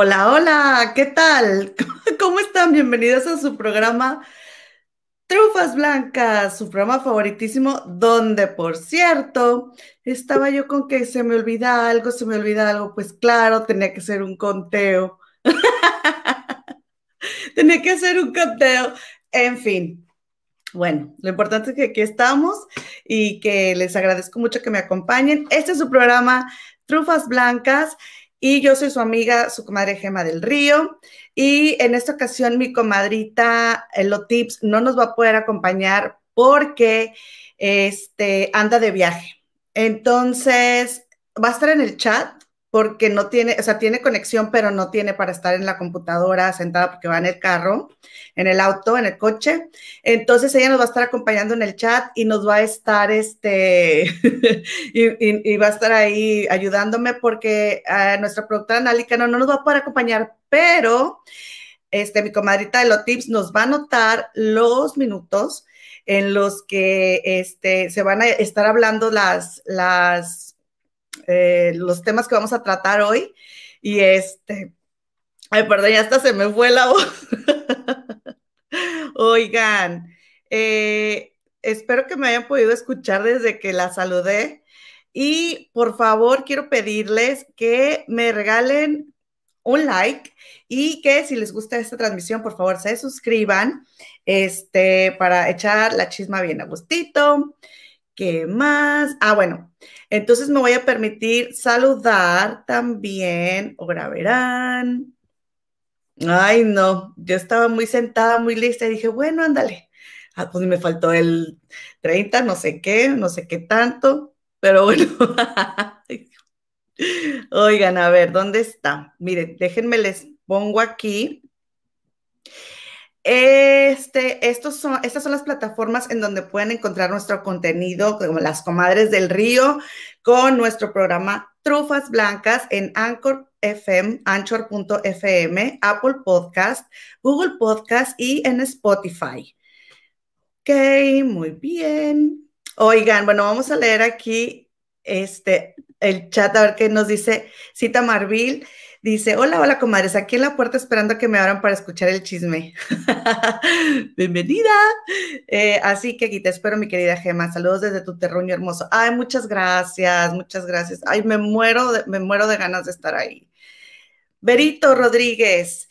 Hola, hola, ¿qué tal? ¿Cómo están? Bienvenidos a su programa Trufas Blancas, su programa favoritísimo, donde, por cierto, estaba yo con que se me olvida algo, se me olvida algo, pues claro, tenía que ser un conteo. tenía que hacer un conteo. En fin, bueno, lo importante es que aquí estamos y que les agradezco mucho que me acompañen. Este es su programa Trufas Blancas y yo soy su amiga, su comadre Gema del Río. Y en esta ocasión mi comadrita Tips no nos va a poder acompañar porque este, anda de viaje. Entonces, va a estar en el chat porque no tiene, o sea, tiene conexión, pero no tiene para estar en la computadora sentada porque va en el carro, en el auto, en el coche. Entonces ella nos va a estar acompañando en el chat y nos va a estar, este, y, va a estar ahí ayudándome porque uh, nuestra productora Nálica no, no nos va a poder acompañar, pero este, mi comadrita de los tips nos va a anotar los minutos en los que este, se van a estar hablando las, las los temas que vamos a tratar hoy. Y este, ay, perdón, ya hasta se me fue la voz. Oigan, eh, espero que me hayan podido escuchar desde que la saludé. Y por favor, quiero pedirles que me regalen un like y que si les gusta esta transmisión, por favor, se suscriban este, para echar la chisma bien a gustito. ¿Qué más? Ah, bueno, entonces me voy a permitir saludar también, ahora verán. Ay, no, yo estaba muy sentada, muy lista y dije, bueno, ándale. Ah, pues me faltó el 30, no sé qué, no sé qué tanto, pero bueno. Oigan, a ver, ¿dónde está? Miren, déjenme les pongo aquí este, son, estas son las plataformas en donde pueden encontrar nuestro contenido, como las comadres del río, con nuestro programa Trufas Blancas en Anchor FM, Anchor.fm, Apple Podcast, Google Podcast y en Spotify. Ok, muy bien. Oigan, bueno, vamos a leer aquí este, el chat a ver qué nos dice Cita Marville. Dice, hola, hola, comadres, aquí en la puerta esperando que me abran para escuchar el chisme. Bienvenida. Eh, así que aquí te espero, mi querida Gema. Saludos desde tu terruño hermoso. Ay, muchas gracias, muchas gracias. Ay, me muero, de, me muero de ganas de estar ahí. Berito Rodríguez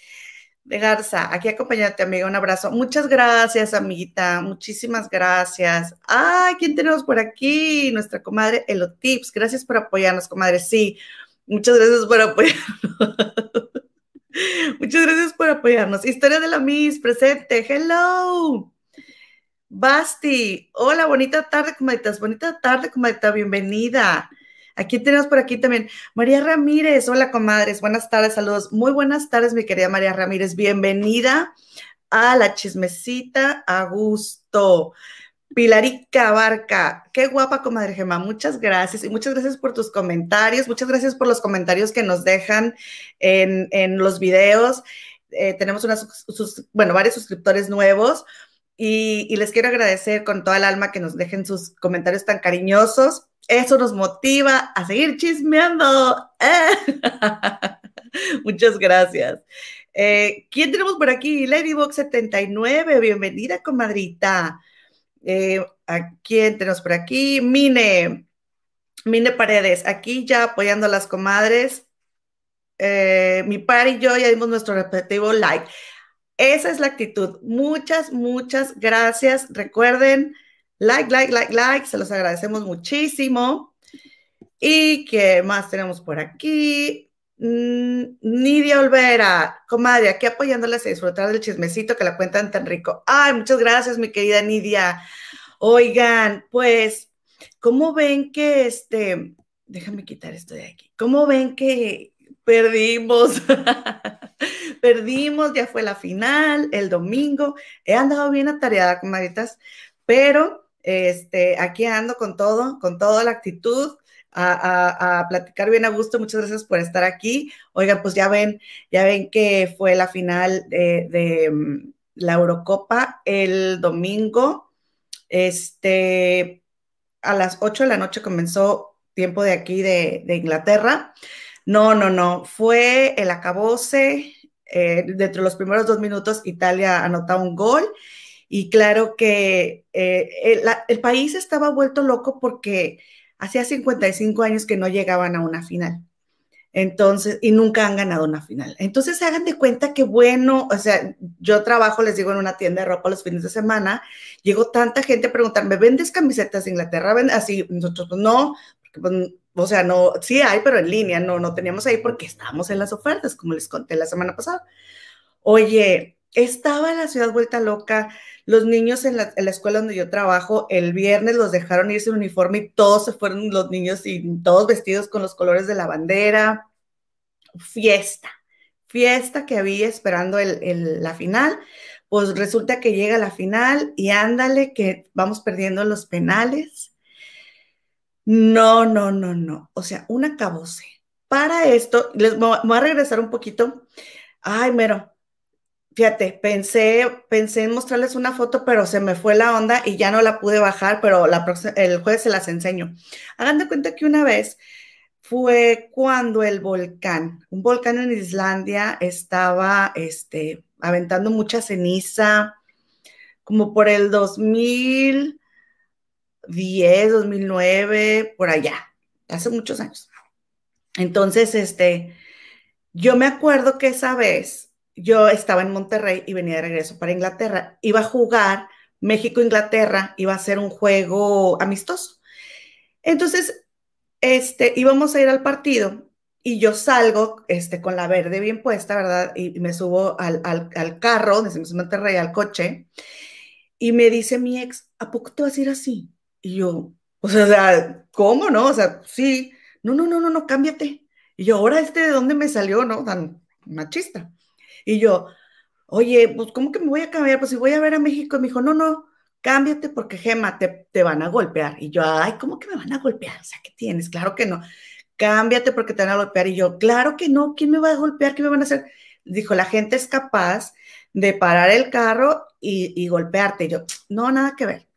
de Garza, aquí acompañarte, amiga. Un abrazo. Muchas gracias, amiguita. Muchísimas gracias. Ay, ¿quién tenemos por aquí? Nuestra comadre Elotips. Gracias por apoyarnos, comadre. Sí, Muchas gracias por apoyarnos. Muchas gracias por apoyarnos. Historia de la Miss, presente. Hello. Basti. Hola, bonita tarde, comaditas. Bonita tarde, comadita. Bienvenida. Aquí tenemos por aquí también María Ramírez. Hola, comadres. Buenas tardes, saludos. Muy buenas tardes, mi querida María Ramírez. Bienvenida a la chismecita a gusto. Pilarica Barca, qué guapa comadre Gema, muchas gracias y muchas gracias por tus comentarios, muchas gracias por los comentarios que nos dejan en, los videos. Eh, tenemos unas, bueno, varios suscriptores nuevos y, les quiero agradecer con toda el alma que nos dejen sus comentarios tan cariñosos. Eso nos motiva a seguir chismeando. muchas gracias. Eh, ¿Quién tenemos por aquí? Ladybox79, bienvenida, comadrita. Eh, ¿A quién tenemos por aquí? Mine, Mine Paredes, aquí ya apoyando a las comadres. Eh, mi par y yo ya dimos nuestro respectivo like. Esa es la actitud. Muchas, muchas gracias. Recuerden, like, like, like, like. Se los agradecemos muchísimo. ¿Y qué más tenemos por aquí? Mm, Nidia Olvera, comadre, aquí apoyándoles a disfrutar del chismecito que la cuentan tan rico. Ay, muchas gracias, mi querida Nidia. Oigan, pues, ¿cómo ven que este, déjame quitar esto de aquí, ¿cómo ven que perdimos? perdimos, ya fue la final, el domingo. He andado bien atareada, comadritas, pero este, aquí ando con todo, con toda la actitud a, platicar bien a gusto. Muchas gracias por estar aquí. Oigan, pues ya ven, ya ven que fue la final de, mm, la Eurocopa el domingo. Este, a las 8 de la noche comenzó tiempo de aquí de, Inglaterra. No, no, no. Fue el acabose. Eh, dentro de los primeros dos minutos, Italia anotó un gol. Y claro que eh, el, el, país estaba vuelto loco porque hacía 55 años que no llegaban a una final. Entonces, y nunca han ganado una final. Entonces, hagan de cuenta que bueno, o sea, yo trabajo, les digo, en una tienda de ropa los fines de semana, llegó tanta gente a preguntarme, ¿vendes camisetas de Inglaterra? Así, nosotros, pues no, porque, pues, o sea, no, sí hay, pero en línea, no, no teníamos ahí porque estábamos en las ofertas, como les conté la semana pasada. Oye, estaba la ciudad vuelta loca, los niños en la, en la, escuela donde yo trabajo, el viernes los dejaron irse en uniforme y todos se fueron los niños y todos vestidos con los colores de la bandera. Fiesta, fiesta que había esperando el, la final. Pues resulta que llega la final y ándale que vamos perdiendo los penales. No, no, no, no. O sea, un acabose. Para esto, les voy a regresar un poquito. Ay, mero, Fíjate, pensé, pensé en mostrarles una foto, pero se me fue la onda y ya no la pude bajar, pero la el jueves se las enseño. Hagan de cuenta que una vez fue cuando el volcán, un volcán en Islandia, estaba este, aventando mucha ceniza, como por el 2010, 2009, por allá, hace muchos años. Entonces, este, yo me acuerdo que esa vez yo estaba en Monterrey y venía de regreso para Inglaterra. Iba a jugar México-Inglaterra, iba a ser un juego amistoso. Entonces, este, íbamos a ir al partido y yo salgo este, con la verde bien puesta, ¿verdad? Y, me subo al, al, al carro, decimos Monterrey, al coche, y me dice mi ex, ¿a poco te vas a ir así? Y yo, o sea, ¿cómo no? O sea, sí, no, no, no, no, no, cámbiate. Y yo, ahora este de dónde me salió, ¿no? Tan machista. Y yo, oye, pues ¿cómo que me voy a cambiar? Pues si voy a ver a México, y me dijo, no, no, cámbiate porque Gema, te, te van a golpear. Y yo, ay, ¿cómo que me van a golpear? O sea, ¿qué tienes? Claro que no. Cámbiate porque te van a golpear. Y yo, claro que no, ¿quién me va a golpear? ¿Qué me van a hacer? Dijo, la gente es capaz de parar el carro y, y golpearte. Y yo, no, nada que ver.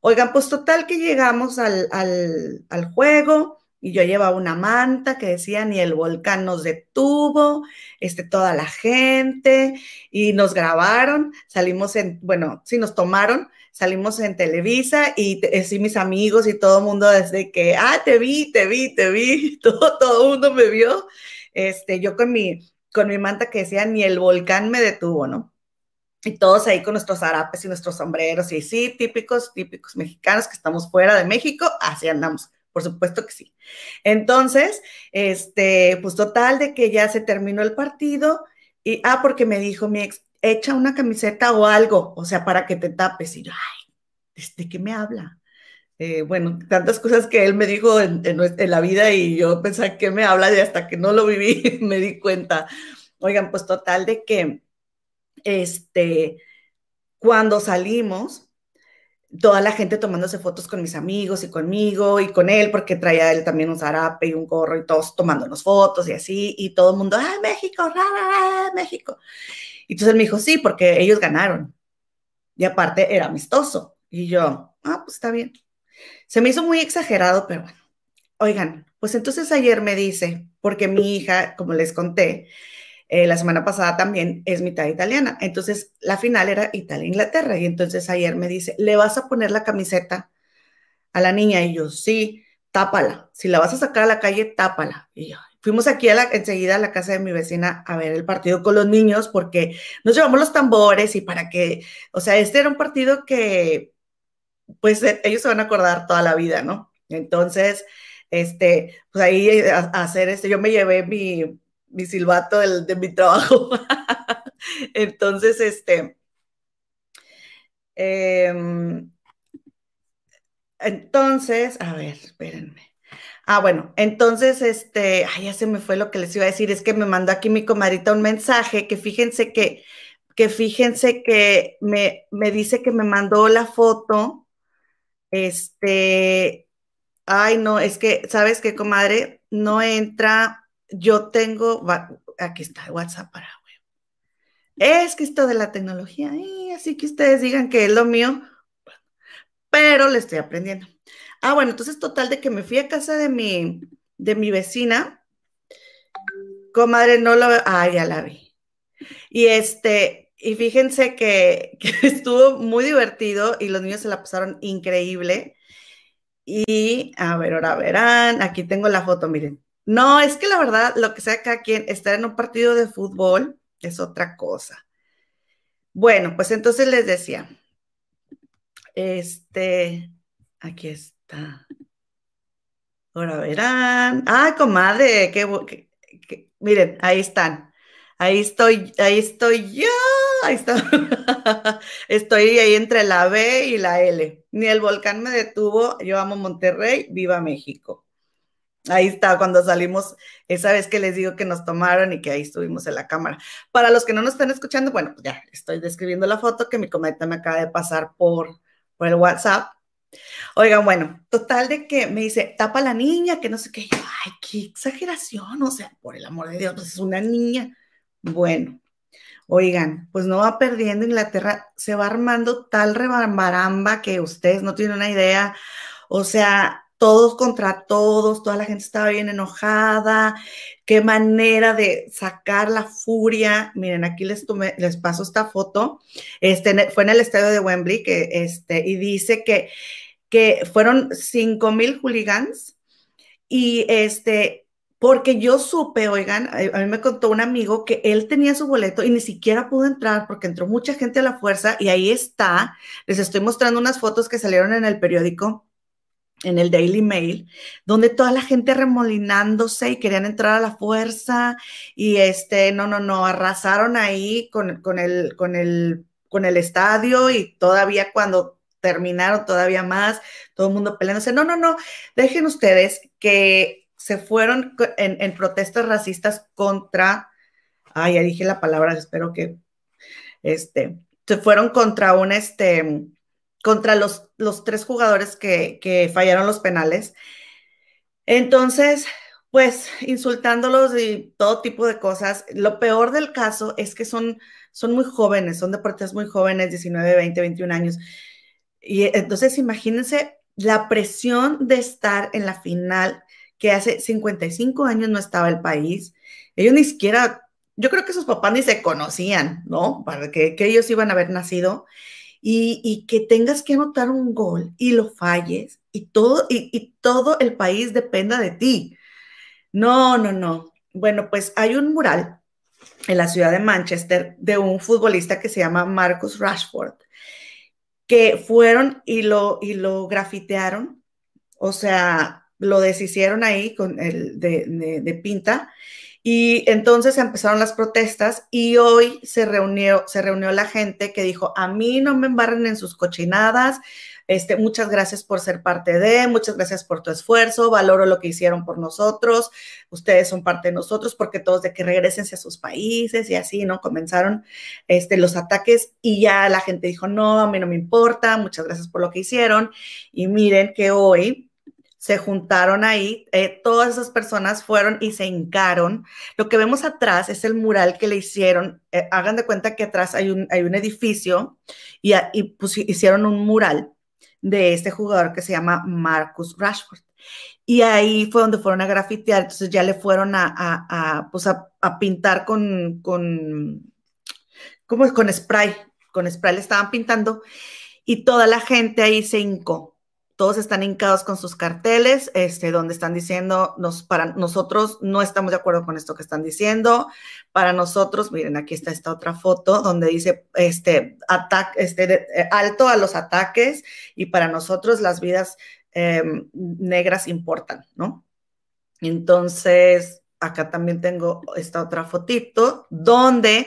Oigan, pues total que llegamos al, al, al juego y yo llevaba una manta que decía ni el volcán nos detuvo, este, toda la gente, y nos grabaron, salimos en, bueno, sí nos tomaron, salimos en Televisa y sí mis amigos y todo el mundo desde que, ah, te vi, te vi, te vi, todo, todo el mundo me vio, este, yo con mi, con mi manta que decía ni el volcán me detuvo, ¿no? Y todos ahí con nuestros harapes y nuestros sombreros, y sí, típicos, típicos mexicanos que estamos fuera de México, así andamos por supuesto que sí. Entonces, este, pues total de que ya se terminó el partido y, ah, porque me dijo mi ex, echa una camiseta o algo, o sea, para que te tapes. Y yo, ay, ¿de qué me habla? Eh, bueno, tantas cosas que él me dijo en, la vida y yo pensaba que me habla y hasta que no lo viví me di cuenta. Oigan, pues total de que, este, cuando salimos, toda la gente tomándose fotos con mis amigos y conmigo y con él, porque traía él también un zarape y un gorro y todos tomándonos fotos y así, y todo el mundo, ¡ah, México, ra, México! Y entonces me dijo, sí, porque ellos ganaron. Y aparte era amistoso. Y yo, ah, pues está bien. Se me hizo muy exagerado, pero bueno. Oigan, pues entonces ayer me dice, porque mi hija, como les conté, eh, la semana pasada también es mitad italiana. Entonces, la final era Italia-Inglaterra. Y entonces ayer me dice, ¿le vas a poner la camiseta a la niña? Y yo, sí, tápala. Si la vas a sacar a la calle, tápala. Y yo, fuimos aquí enseguida a la casa de mi vecina a ver el partido con los niños porque nos llevamos los tambores y para que, o sea, este era un partido que, pues, e, ellos se van a acordar toda la vida, ¿no? Entonces, este, pues ahí a, a hacer este, yo me llevé mi, silbato de mi trabajo. entonces, este, em, entonces, a ver, espérenme. Ah, bueno, entonces, este, ay, ya se me fue lo que les iba a decir, es que me mandó aquí mi comadrita un mensaje, que fíjense que, que fíjense que me, me dice que me mandó la foto, este, ay, no, es que, ¿sabes qué, comadre? No entra yo tengo, aquí está WhatsApp para Es que esto de la tecnología, así que ustedes digan que es lo mío, pero le estoy aprendiendo. Ah, bueno, entonces total de que me fui a casa de mi, de mi vecina Comadre, no lo veo. Ah, ya la vi. Y este, y fíjense que, estuvo muy divertido y los niños se la pasaron increíble. Y a ver, ahora verán, aquí tengo la foto, miren. No, es que la verdad, lo que sea acá quien estar en un partido de fútbol es otra cosa. Bueno, pues entonces les decía, este, aquí Ahora verán. Ah, comadre, qué, miren, ahí están. Ahí estoy, ahí estoy yo. Ahí está. estoy ahí entre la B y la L. Ni el volcán me detuvo. Yo amo Monterrey, viva México. Ahí está, cuando salimos, esa vez que les digo que nos tomaron y que ahí estuvimos en la cámara. Para los que no nos están escuchando, bueno, ya estoy describiendo la foto que mi cometa me acaba de pasar por, por el WhatsApp. Oigan, bueno, total de que me dice, tapa la niña, que no sé qué. ay, qué exageración, o sea, por el amor de Dios, pues es una niña. Bueno, oigan, pues no va perdiendo Inglaterra, se va armando tal rebambaramba que ustedes no tienen una idea. O sea, todos contra todos, toda la gente estaba bien enojada, qué manera de sacar la furia. Miren, aquí les, les paso esta foto. Este, fue en el estadio de Wembley que, este, y dice que, que fueron 5 mil hooligans y este, porque yo supe, oigan, a mí me contó un amigo que él tenía su boleto y ni siquiera pudo entrar porque entró mucha gente a la fuerza y ahí está. Les estoy mostrando unas fotos que salieron en el periódico en el Daily Mail, donde toda la gente remolinándose y querían entrar a la fuerza y este, no, no, no, arrasaron ahí con, con, el, con, el, con el estadio y todavía cuando terminaron todavía más, todo el mundo peleándose, no, no, no, dejen ustedes que se fueron en, en protestas racistas contra, ay, ya dije la palabra, espero que, este, se fueron contra un, este, contra los, los tres jugadores que, fallaron los penales. Entonces, pues insultándolos y todo tipo de cosas. Lo peor del caso es que son, son muy jóvenes, son deportistas muy jóvenes, 19, 20, 21 años. Y entonces imagínense la presión de estar en la final, que hace 55 años no estaba el país. Ellos ni siquiera, yo creo que sus papás ni se conocían, ¿no? Para que, que ellos iban a haber nacido y, que tengas que anotar un gol y lo falles y todo, y, todo el país dependa de ti. No, no, no. Bueno, pues hay un mural en la ciudad de Manchester de un futbolista que se llama Marcus Rashford, que fueron y lo, y lo grafitearon, o sea, lo deshicieron ahí con el de, de pinta y entonces empezaron las protestas y hoy se reunió, se reunió la gente que dijo, a mí no me embarren en sus cochinadas, este, muchas gracias por ser parte de, muchas gracias por tu esfuerzo, valoro lo que hicieron por nosotros, ustedes son parte de nosotros, porque todos de que regresen a sus países y así, ¿no? Comenzaron este, los ataques y ya la gente dijo, no, a mí no me importa, muchas gracias por lo que hicieron. Y miren que hoy se juntaron ahí, eh, todas esas personas fueron y se hincaron. Lo que vemos atrás es el mural que le hicieron. Eh, hagan de cuenta que atrás hay un, hay un edificio y, y hicieron un mural de este jugador que se llama Marcus Rashford. Y ahí fue donde fueron a grafitear, entonces ya le fueron a, a, pues a, pintar con, con, ¿cómo Con spray, con spray le estaban pintando y toda la gente ahí se hincó todos están hincados con sus carteles, este, donde están diciendo, nos, para nosotros no estamos de acuerdo con esto que están diciendo, para nosotros, miren, aquí está esta otra foto donde dice, este, ataque, este, eh, alto a los ataques y para nosotros las vidas em, negras importan, ¿no? Entonces, acá también tengo esta otra fotito donde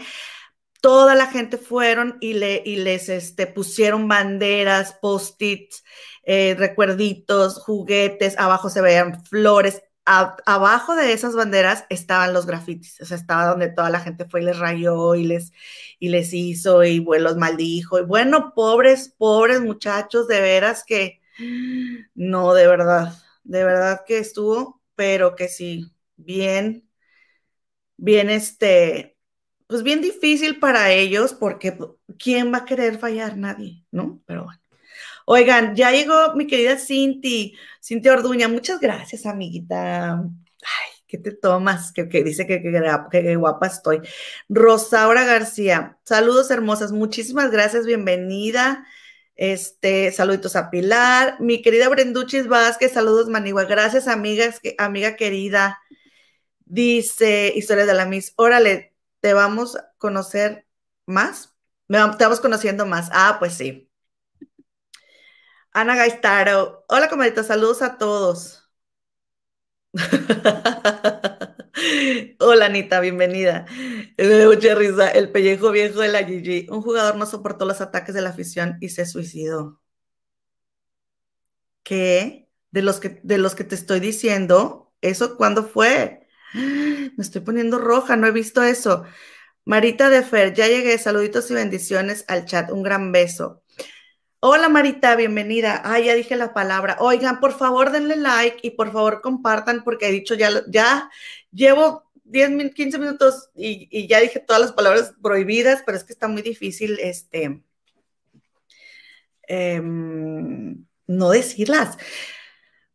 toda la gente fueron y, le, y les este, pusieron banderas, post-its, eh, recuerditos, juguetes, abajo se veían flores. abajo de esas banderas estaban los grafitis, o sea, estaba donde toda la gente fue y les rayó y les, y les hizo y los maldijo. Y bueno, pobres, pobres muchachos, de veras que no, de verdad, de verdad que estuvo, pero que sí, bien, bien este, pues bien difícil para ellos porque ¿quién va a querer fallar? Nadie, ¿no? Pero bueno. Oigan, ya llegó mi querida Cinti, Cinti Orduña. Muchas gracias, amiguita. Ay, ¿qué te tomas? Que, dice que, que, guapa estoy. Rosaura García, saludos hermosas, muchísimas gracias, bienvenida. Este, saluditos a Pilar. Mi querida Brenduchis Vázquez, saludos Manigua. Gracias, amigas, amiga querida. Dice Historia de la Miss. Órale, ¿te vamos a conocer más? Te vamos conociendo más. Ah, pues sí. Ana Gaistaro. Hola, comadita, saludos a todos. Hola Anita, bienvenida. Me mucha risa. El pellejo viejo de la Gigi. Un jugador no soportó los ataques de la afición y se suicidó. ¿Qué? De los que, de los que te estoy diciendo, ¿eso cuándo fue? Me estoy poniendo roja, no he visto eso. Marita de Fer, ya llegué. Saluditos y bendiciones al chat. Un gran beso. Hola Marita, bienvenida. Ah, ya dije la palabra. Oigan, por favor denle like y por favor compartan porque he dicho ya, ya llevo 10, 15 minutos y, ya dije todas las palabras prohibidas, pero es que está muy difícil este, em, no decirlas.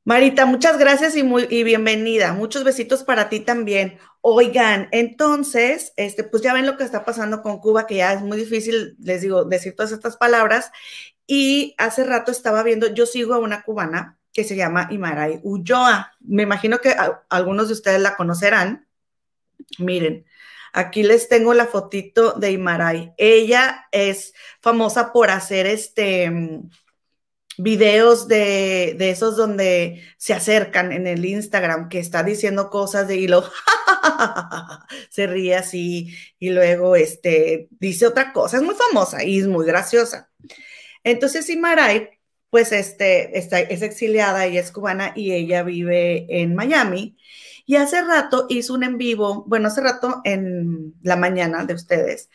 Marita, muchas gracias y, muy, y bienvenida. Muchos besitos para ti también. Oigan, entonces, este, pues ya ven lo que está pasando con Cuba, que ya es muy difícil, les digo, decir todas estas palabras. Y hace rato estaba viendo, yo sigo a una cubana que se llama Imaray Ulloa. Me imagino que algunos de ustedes la conocerán. Miren, aquí les tengo la fotito de Imaray. Ella es famosa por hacer este videos de, de, esos donde se acercan en el Instagram, que está diciendo cosas de hilo, se ríe así y luego este, dice otra cosa. Es muy famosa y es muy graciosa. Entonces, Imaray, pues este, está, es exiliada, y es cubana y ella vive en Miami. Y hace rato hizo un en vivo, bueno, hace rato en la mañana de ustedes,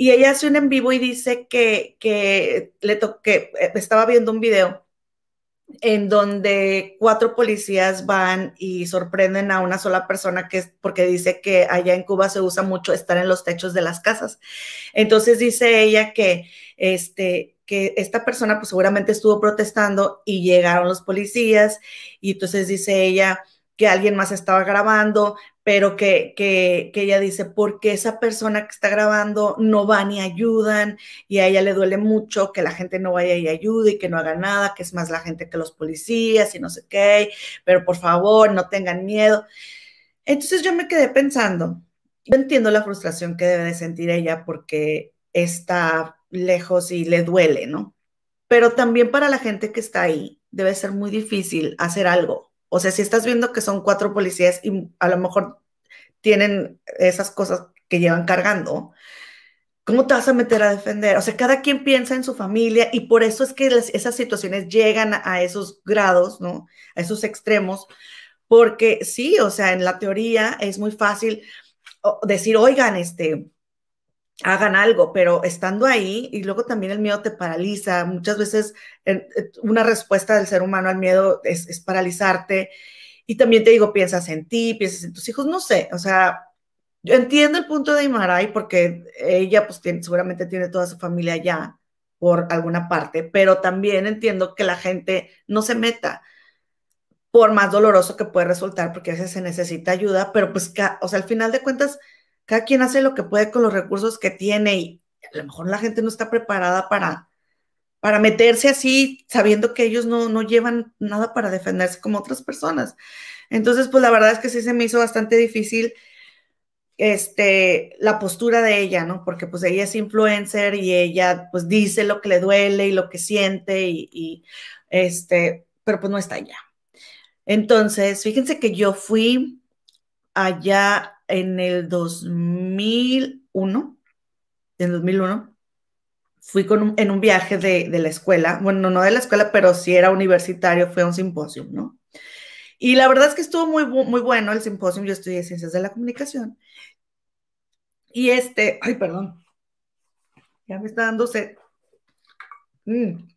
y ella hace un en vivo y dice que, que le eh, estaba viendo un video en donde cuatro policías van y sorprenden a una sola persona que es porque dice que allá en Cuba se usa mucho estar en los techos de las casas. Entonces dice ella que este que esta persona pues seguramente estuvo protestando y llegaron los policías y entonces dice ella que alguien más estaba grabando, pero que, que, que, ella dice, porque esa persona que está grabando no va ni ayudan y a ella le duele mucho que la gente no vaya y ayude y que no haga nada, que es más la gente que los policías y no sé qué, pero por favor no tengan miedo. Entonces yo me quedé pensando, yo entiendo la frustración que debe de sentir ella porque está lejos y le duele, ¿no? Pero también para la gente que está ahí debe ser muy difícil hacer algo. O sea, si estás viendo que son cuatro policías y a lo mejor tienen esas cosas que llevan cargando, ¿cómo te vas a meter a defender? O sea, cada quien piensa en su familia y por eso es que esas situaciones llegan a esos grados, ¿no? A esos extremos, porque sí, o sea, en la teoría es muy fácil decir, oigan, este, hagan algo, pero estando ahí y luego también el miedo te paraliza. Muchas veces una respuesta del ser humano al miedo es, paralizarte. Y también te digo, piensas en ti, piensas en tus hijos, no sé, o sea, yo entiendo el punto de Imaray porque ella pues seguramente tiene toda su familia allá por alguna parte, pero también entiendo que la gente no se meta por más doloroso que puede resultar, porque a veces se necesita ayuda, pero pues, o sea, al final de cuentas, cada quien hace lo que puede con los recursos que tiene y a lo mejor la gente no está preparada para, para meterse así, sabiendo que ellos no, no llevan nada para defenderse como otras personas. Entonces, pues la verdad es que sí se me hizo bastante difícil este, la postura de ella, ¿no? Porque pues ella es influencer y ella pues dice lo que le duele y lo que siente y, este, pero pues no está allá. Entonces, fíjense que yo fui allá en el 2001, en 2001, fui con en un viaje de, la escuela, bueno, no de la escuela, pero sí era universitario, fue a un simposio, ¿no? Y la verdad es que estuvo muy, muy bueno el simposio, yo estudié Ciencias de la Comunicación. Y este, ay, perdón, ya me está dando sed. Mm.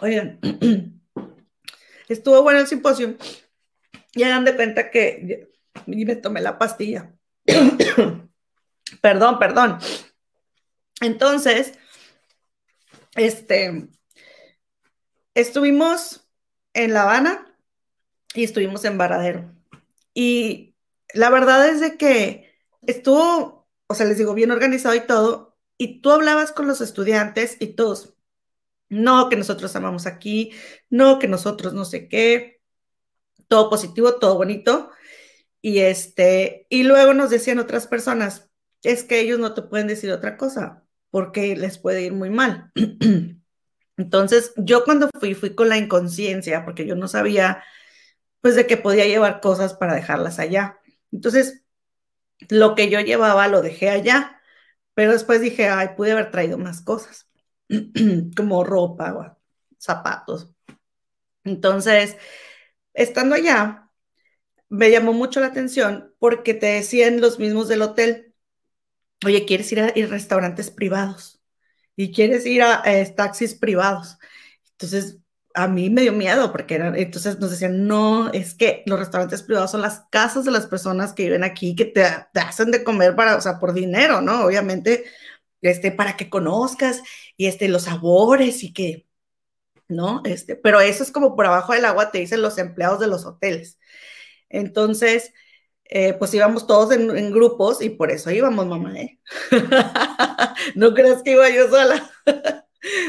Oigan, estuvo bueno el simposio y hagan de cuenta que y me tomé la pastilla. perdón, perdón. Entonces, este, estuvimos en La Habana y estuvimos en Varadero. Y la verdad es de que estuvo, o sea, les digo, bien organizado y todo, y tú hablabas con los estudiantes y todos, no, que nosotros amamos aquí, no, que nosotros no sé qué, todo positivo, todo bonito. Y este, y luego nos decían otras personas, es que ellos no te pueden decir otra cosa, porque les puede ir muy mal. Entonces, yo cuando fui, fui con la inconsciencia, porque yo no sabía, pues, de que podía llevar cosas para dejarlas allá. Entonces, lo que yo llevaba lo dejé allá, pero después dije, ay, pude haber traído más cosas, como ropa, zapatos. Entonces, estando allá, me llamó mucho la atención porque te decían los mismos del hotel, oye, ¿quieres ir a, restaurantes privados? Y quieres ir a, taxis privados. Entonces, a mí me dio miedo porque eran, entonces nos decían, no, es que los restaurantes privados son las casas de las personas que viven aquí, que te, hacen de comer para, o sea, por dinero, ¿no? Obviamente, este, para que conozcas y este, los sabores y que, ¿no? Este, pero eso es como por abajo del agua, te dicen los empleados de los hoteles. Entonces, eh, pues íbamos todos en, grupos y por eso íbamos, mamá, ¿eh? no creas que iba yo sola.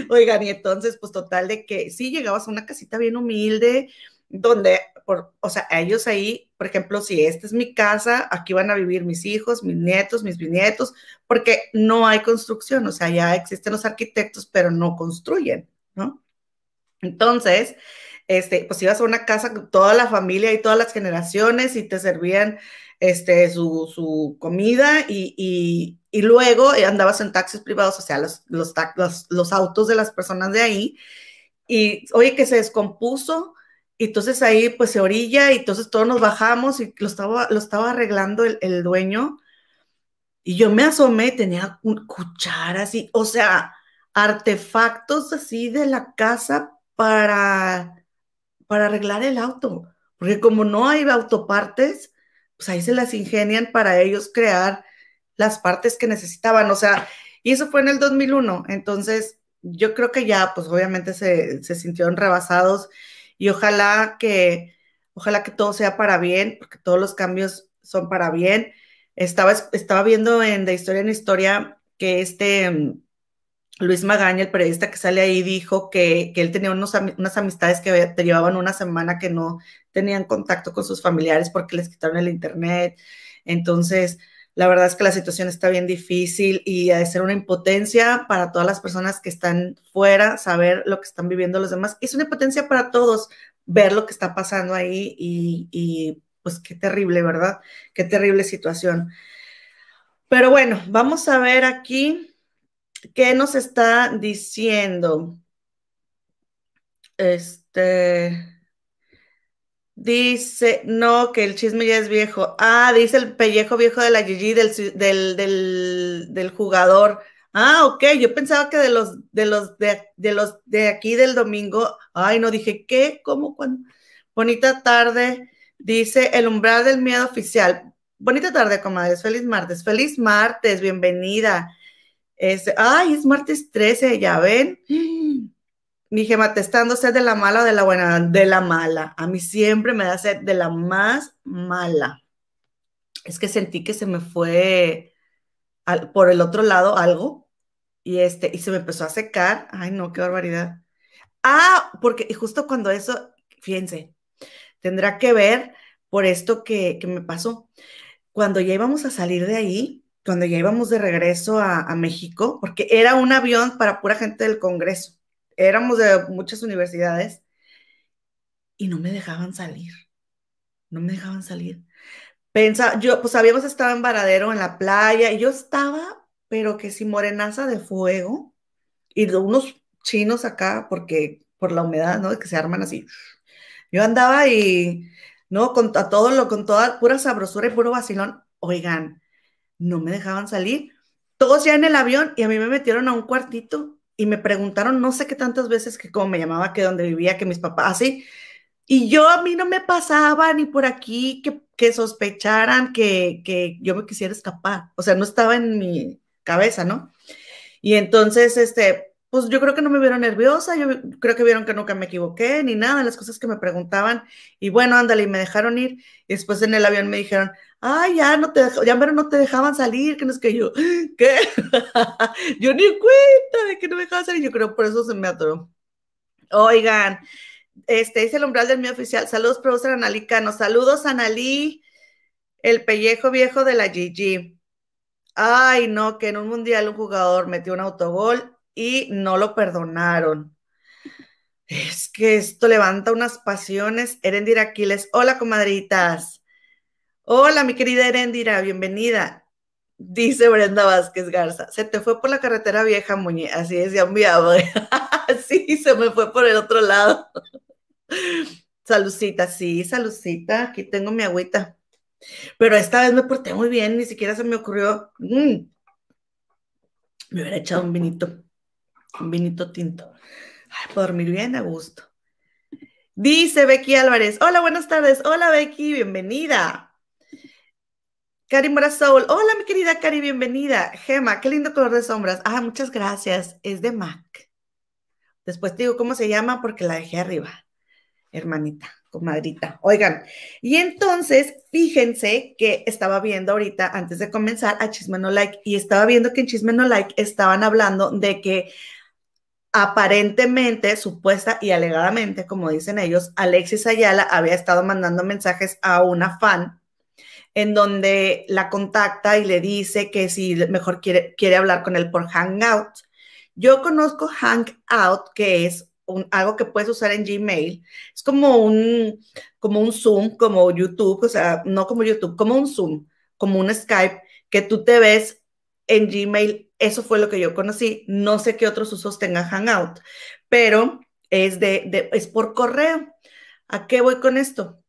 Oigan, y entonces, pues total de que sí llegabas a una casita bien humilde, donde, o sea, ellos ahí, por ejemplo, si esta es mi casa, aquí van a vivir mis hijos, mis nietos, mis bisnietos, porque no hay construcción, o sea, ya existen los arquitectos, pero no construyen, ¿no? Entonces, este, pues ibas a una casa con toda la familia y todas las generaciones y te servían este, su, comida y, luego andabas en taxis privados, o sea, los, los, los, autos de las personas de ahí. Y oye, que se descompuso, y entonces ahí pues se orilla y entonces todos nos bajamos y lo estaba, lo estaba arreglando el, el dueño. Y yo me asomé, tenía cucharas y, o sea, artefactos así de la casa para para arreglar el auto, porque como no hay autopartes, pues ahí se las ingenian para ellos crear las partes que necesitaban, o sea, y eso fue en el 2001, entonces yo creo que ya, pues obviamente se, se sintieron rebasados y ojalá que, ojalá que todo sea para bien, porque todos los cambios son para bien. Estaba, estaba viendo en De Historia en Historia que este Luis Magaña, el periodista que sale ahí, dijo que, él tenía unas amistades que te llevaban una semana que no tenían contacto con sus familiares porque les quitaron el internet. Entonces, la verdad es que la situación está bien difícil y ha de ser una impotencia para todas las personas que están fuera, saber lo que están viviendo los demás. es una impotencia para todos ver lo que está pasando ahí y, y pues qué terrible, ¿verdad? Qué terrible situación. Pero bueno, vamos a ver aquí. ¿Qué nos está diciendo? Este. Dice, no, que el chisme ya es viejo. Ah, dice el pellejo viejo de la Gigi del, del, jugador. Ah, ok, yo pensaba que de los de los de, los de aquí del domingo. Ay, no dije, ¿qué? ¿Cómo? ¿Cuándo? Bonita tarde. Dice el umbral del miedo oficial. Bonita tarde, comadres. Feliz martes. Feliz martes, bienvenida. Este, ay, es martes 13, ya ven. Mi gema testando sed de la mala o de la buena, de la mala. A mí siempre me da sed de la más mala. Es que sentí que se me fue por el otro lado algo y este y se me empezó a secar. Ay, no, qué barbaridad. Ah, porque justo cuando eso, fíjense, tendrá que ver por esto que, que me pasó. Cuando ya íbamos a salir de ahí, cuando ya íbamos de regreso a, México, porque era un avión para pura gente del Congreso. Éramos de muchas universidades y no me dejaban salir. No me dejaban salir. Pensa, yo, pues habíamos estado en Varadero, en la playa, y yo estaba, pero que si morenaza de fuego, y de unos chinos acá, porque por la humedad, ¿no? Que se arman así. Yo andaba y, ¿no? Con a todo lo, con toda pura sabrosura y puro vacilón. Oigan, no me dejaban salir. Todos ya en el avión y a mí me metieron a un cuartito y me preguntaron no sé qué tantas veces que cómo me llamaba, que dónde vivía, que mis papás, así. Y yo a mí no me pasaba ni por aquí que, que sospecharan que, que yo me quisiera escapar. O sea, no estaba en mi cabeza, ¿no? Y entonces, este, pues yo creo que no me vieron nerviosa, yo creo que vieron que nunca me equivoqué ni nada, las cosas que me preguntaban. Y bueno, ándale, y me dejaron ir. Y después en el avión me dijeron, ay, ya no te, ya no te dejaban salir, que no es que yo, ¿qué? yo ni cuenta de que no me dejaban salir, yo creo por eso se me atoró. Oigan, este dice el umbral del mío oficial, saludos, profesor Analicano, saludos, Analí, el pellejo viejo de la GG. Ay, no, que en un mundial un jugador metió un autogol y no lo perdonaron. Es que esto levanta unas pasiones. Erendira Aquiles, hola comadritas. Hola, mi querida Erendira, bienvenida. Dice Brenda Vázquez Garza, se te fue por la carretera vieja, Muñe. Así decía un sí, se me fue por el otro lado. Salucita, sí, salucita. Aquí tengo mi agüita. Pero esta vez me porté muy bien, ni siquiera se me ocurrió. Mm, me hubiera echado un vinito, un vinito tinto. Ay, puedo dormir bien a gusto. Dice Becky Álvarez, hola, buenas tardes. Hola Becky, bienvenida. Cari Morasoul, hola mi querida Cari, bienvenida. Gema, qué lindo color de sombras. Ah, muchas gracias. Es de MAC. Después te digo cómo se llama porque la dejé arriba, hermanita, comadrita. Oigan, y entonces fíjense que estaba viendo ahorita, antes de comenzar, a Chisme No Like, y estaba viendo que en Chisme No Like estaban hablando de que aparentemente, supuesta y alegadamente, como dicen ellos, Alexis Ayala había estado mandando mensajes a una fan en donde la contacta y le dice que si mejor quiere, quiere hablar con él por Hangout. Yo conozco Hangout, que es algo que puedes usar en Gmail. Es como un, como un Zoom, como YouTube, o sea, no como YouTube, como un Zoom, como un Skype, que tú te ves en Gmail. Eso fue lo que yo conocí. No sé qué otros usos tenga Hangout, pero es, de, es por correo. ¿A qué voy con esto?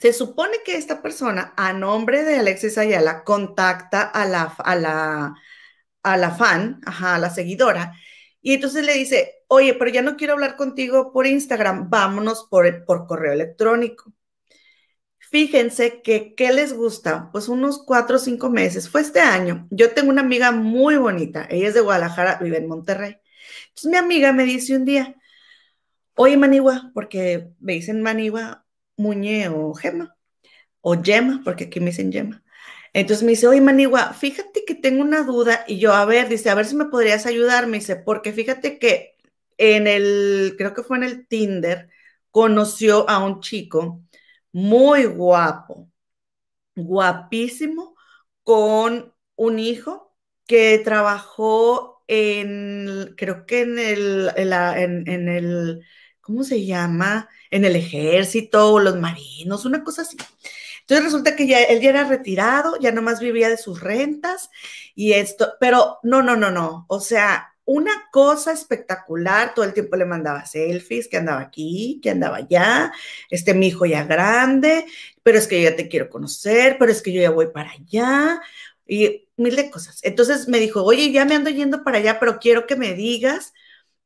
Se supone que esta persona, a nombre de Alexis Ayala, contacta a la, a la, a la fan, a la seguidora, y entonces le dice, oye, pero ya no quiero hablar contigo por Instagram, vámonos por, por correo electrónico. Fíjense que, ¿qué les gusta? Pues unos cuatro o cinco meses. Fue este año. Yo tengo una amiga muy bonita. Ella es de Guadalajara, vive en Monterrey. Entonces mi amiga me dice un día, oye, Manigua, porque me dicen Manigua, Muñe o Gema, o Yema, porque aquí me dicen Yema. Entonces me dice, oye, Manigua, fíjate que tengo una duda. Y yo, a ver, dice, a ver si me podrías ayudar. Me dice, porque fíjate que en el, creo que fue en el Tinder, conoció a un chico muy guapo, guapísimo, con un hijo que trabajó en, creo que en el, en, en el, ¿cómo se llama? En el ejército, los marinos, una cosa así. Entonces resulta que ya él ya era retirado, ya nomás vivía de sus rentas y esto, pero no, no, no, no. O sea, una cosa espectacular, todo el tiempo le mandaba selfies, que andaba aquí, que andaba allá, este mi hijo ya grande, pero es que yo ya te quiero conocer, pero es que yo ya voy para allá y mil de cosas. Entonces me dijo, oye, ya me ando yendo para allá, pero quiero que me digas,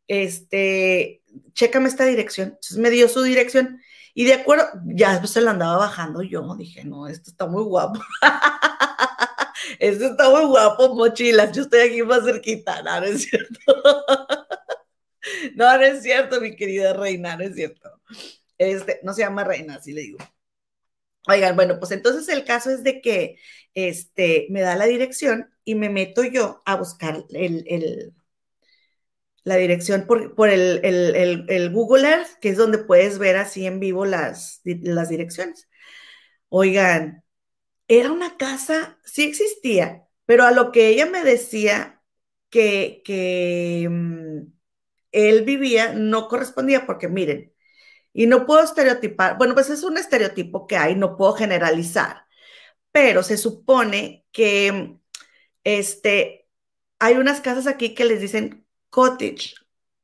este, chécame esta dirección. Entonces me dio su dirección y de acuerdo, ya después se la andaba bajando yo, dije, no, esto está muy guapo. esto está muy guapo, mochilas, yo estoy aquí más cerquita, no, no es cierto. no, no es cierto, mi querida reina, no es cierto. Este, no se llama reina, así le digo. Oigan, bueno, pues entonces el caso es de que este, me da la dirección y me meto yo a buscar el, el, la dirección por, por el, el, Google Earth, que es donde puedes ver así en vivo las, las direcciones. Oigan, era una casa, sí existía, pero a lo que ella me decía que, que mm, él vivía no correspondía, porque miren, y no puedo estereotipar, bueno, pues es un estereotipo que hay, no puedo generalizar, pero se supone que este, hay unas casas aquí que les dicen cottage,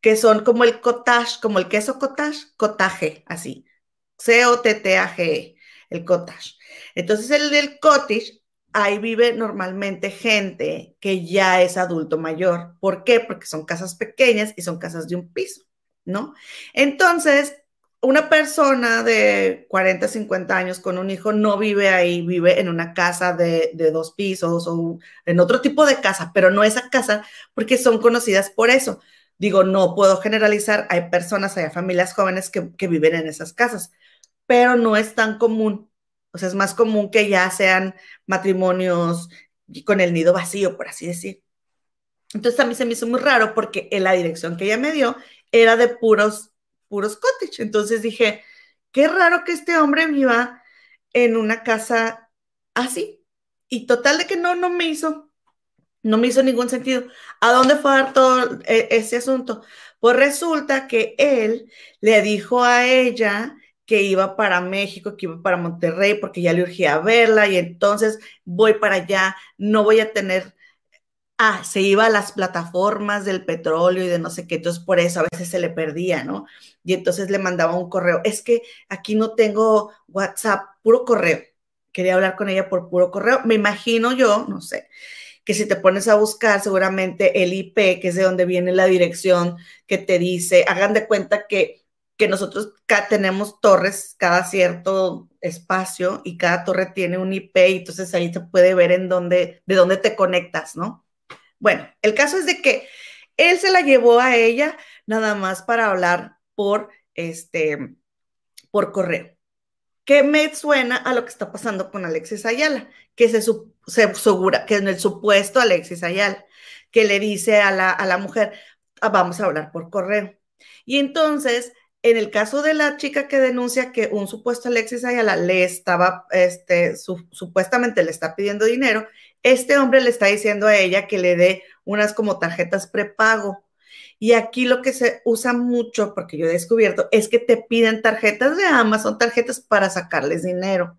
que son como el cottage, como el queso cottage, cottage, así. C-O-T-T-A-G-E, el cottage. Entonces, el del cottage, ahí vive normalmente gente que ya es adulto mayor. ¿Por qué? Porque son casas pequeñas y son casas de un piso, ¿no? Entonces, una persona de 40, 50 años con un hijo no vive ahí, vive en una casa de, dos pisos o en otro tipo de casa, pero no esa casa porque son conocidas por eso. Digo, no puedo generalizar, hay personas, hay familias jóvenes que, que viven en esas casas, pero no es tan común. O sea, es más común que ya sean matrimonios con el nido vacío, por así decir. Entonces a mí se me hizo muy raro porque en la dirección que ella me dio era de puros, puros cottage. Entonces dije, qué raro que este hombre viva en una casa así. Y total de que no, no me hizo, no me hizo ningún sentido. ¿A dónde fue a dar todo e, ese asunto? Pues resulta que él le dijo a ella que iba para México, que iba para Monterrey, porque ya le urgía verla y entonces voy para allá, no voy a tener ah, se iba a las plataformas del petróleo y de no sé qué, entonces por eso a veces se le perdía, ¿no? Y entonces le mandaba un correo, es que aquí no tengo WhatsApp, puro correo. Quería hablar con ella por puro correo. Me imagino yo, no sé, que si te pones a buscar seguramente el IP, que es de donde viene la dirección que te dice, hagan de cuenta que, que nosotros tenemos torres cada cierto espacio y cada torre tiene un IP, y entonces ahí se puede ver en dónde, de dónde te conectas, ¿no? Bueno, el caso es de que él se la llevó a ella nada más para hablar por este por correo. ¿Qué me suena a lo que está pasando con Alexis Ayala, que se, se asegura, que en el supuesto Alexis Ayala, que le dice a la, a la mujer, ah, vamos a hablar por correo. Y entonces, en el caso de la chica que denuncia que un supuesto Alexis Ayala le estaba, este, supuestamente le está pidiendo dinero, este hombre le está diciendo a ella que le dé unas como tarjetas prepago. Y aquí lo que se usa mucho, porque yo he descubierto, es que te piden tarjetas de Amazon, tarjetas para sacarles dinero,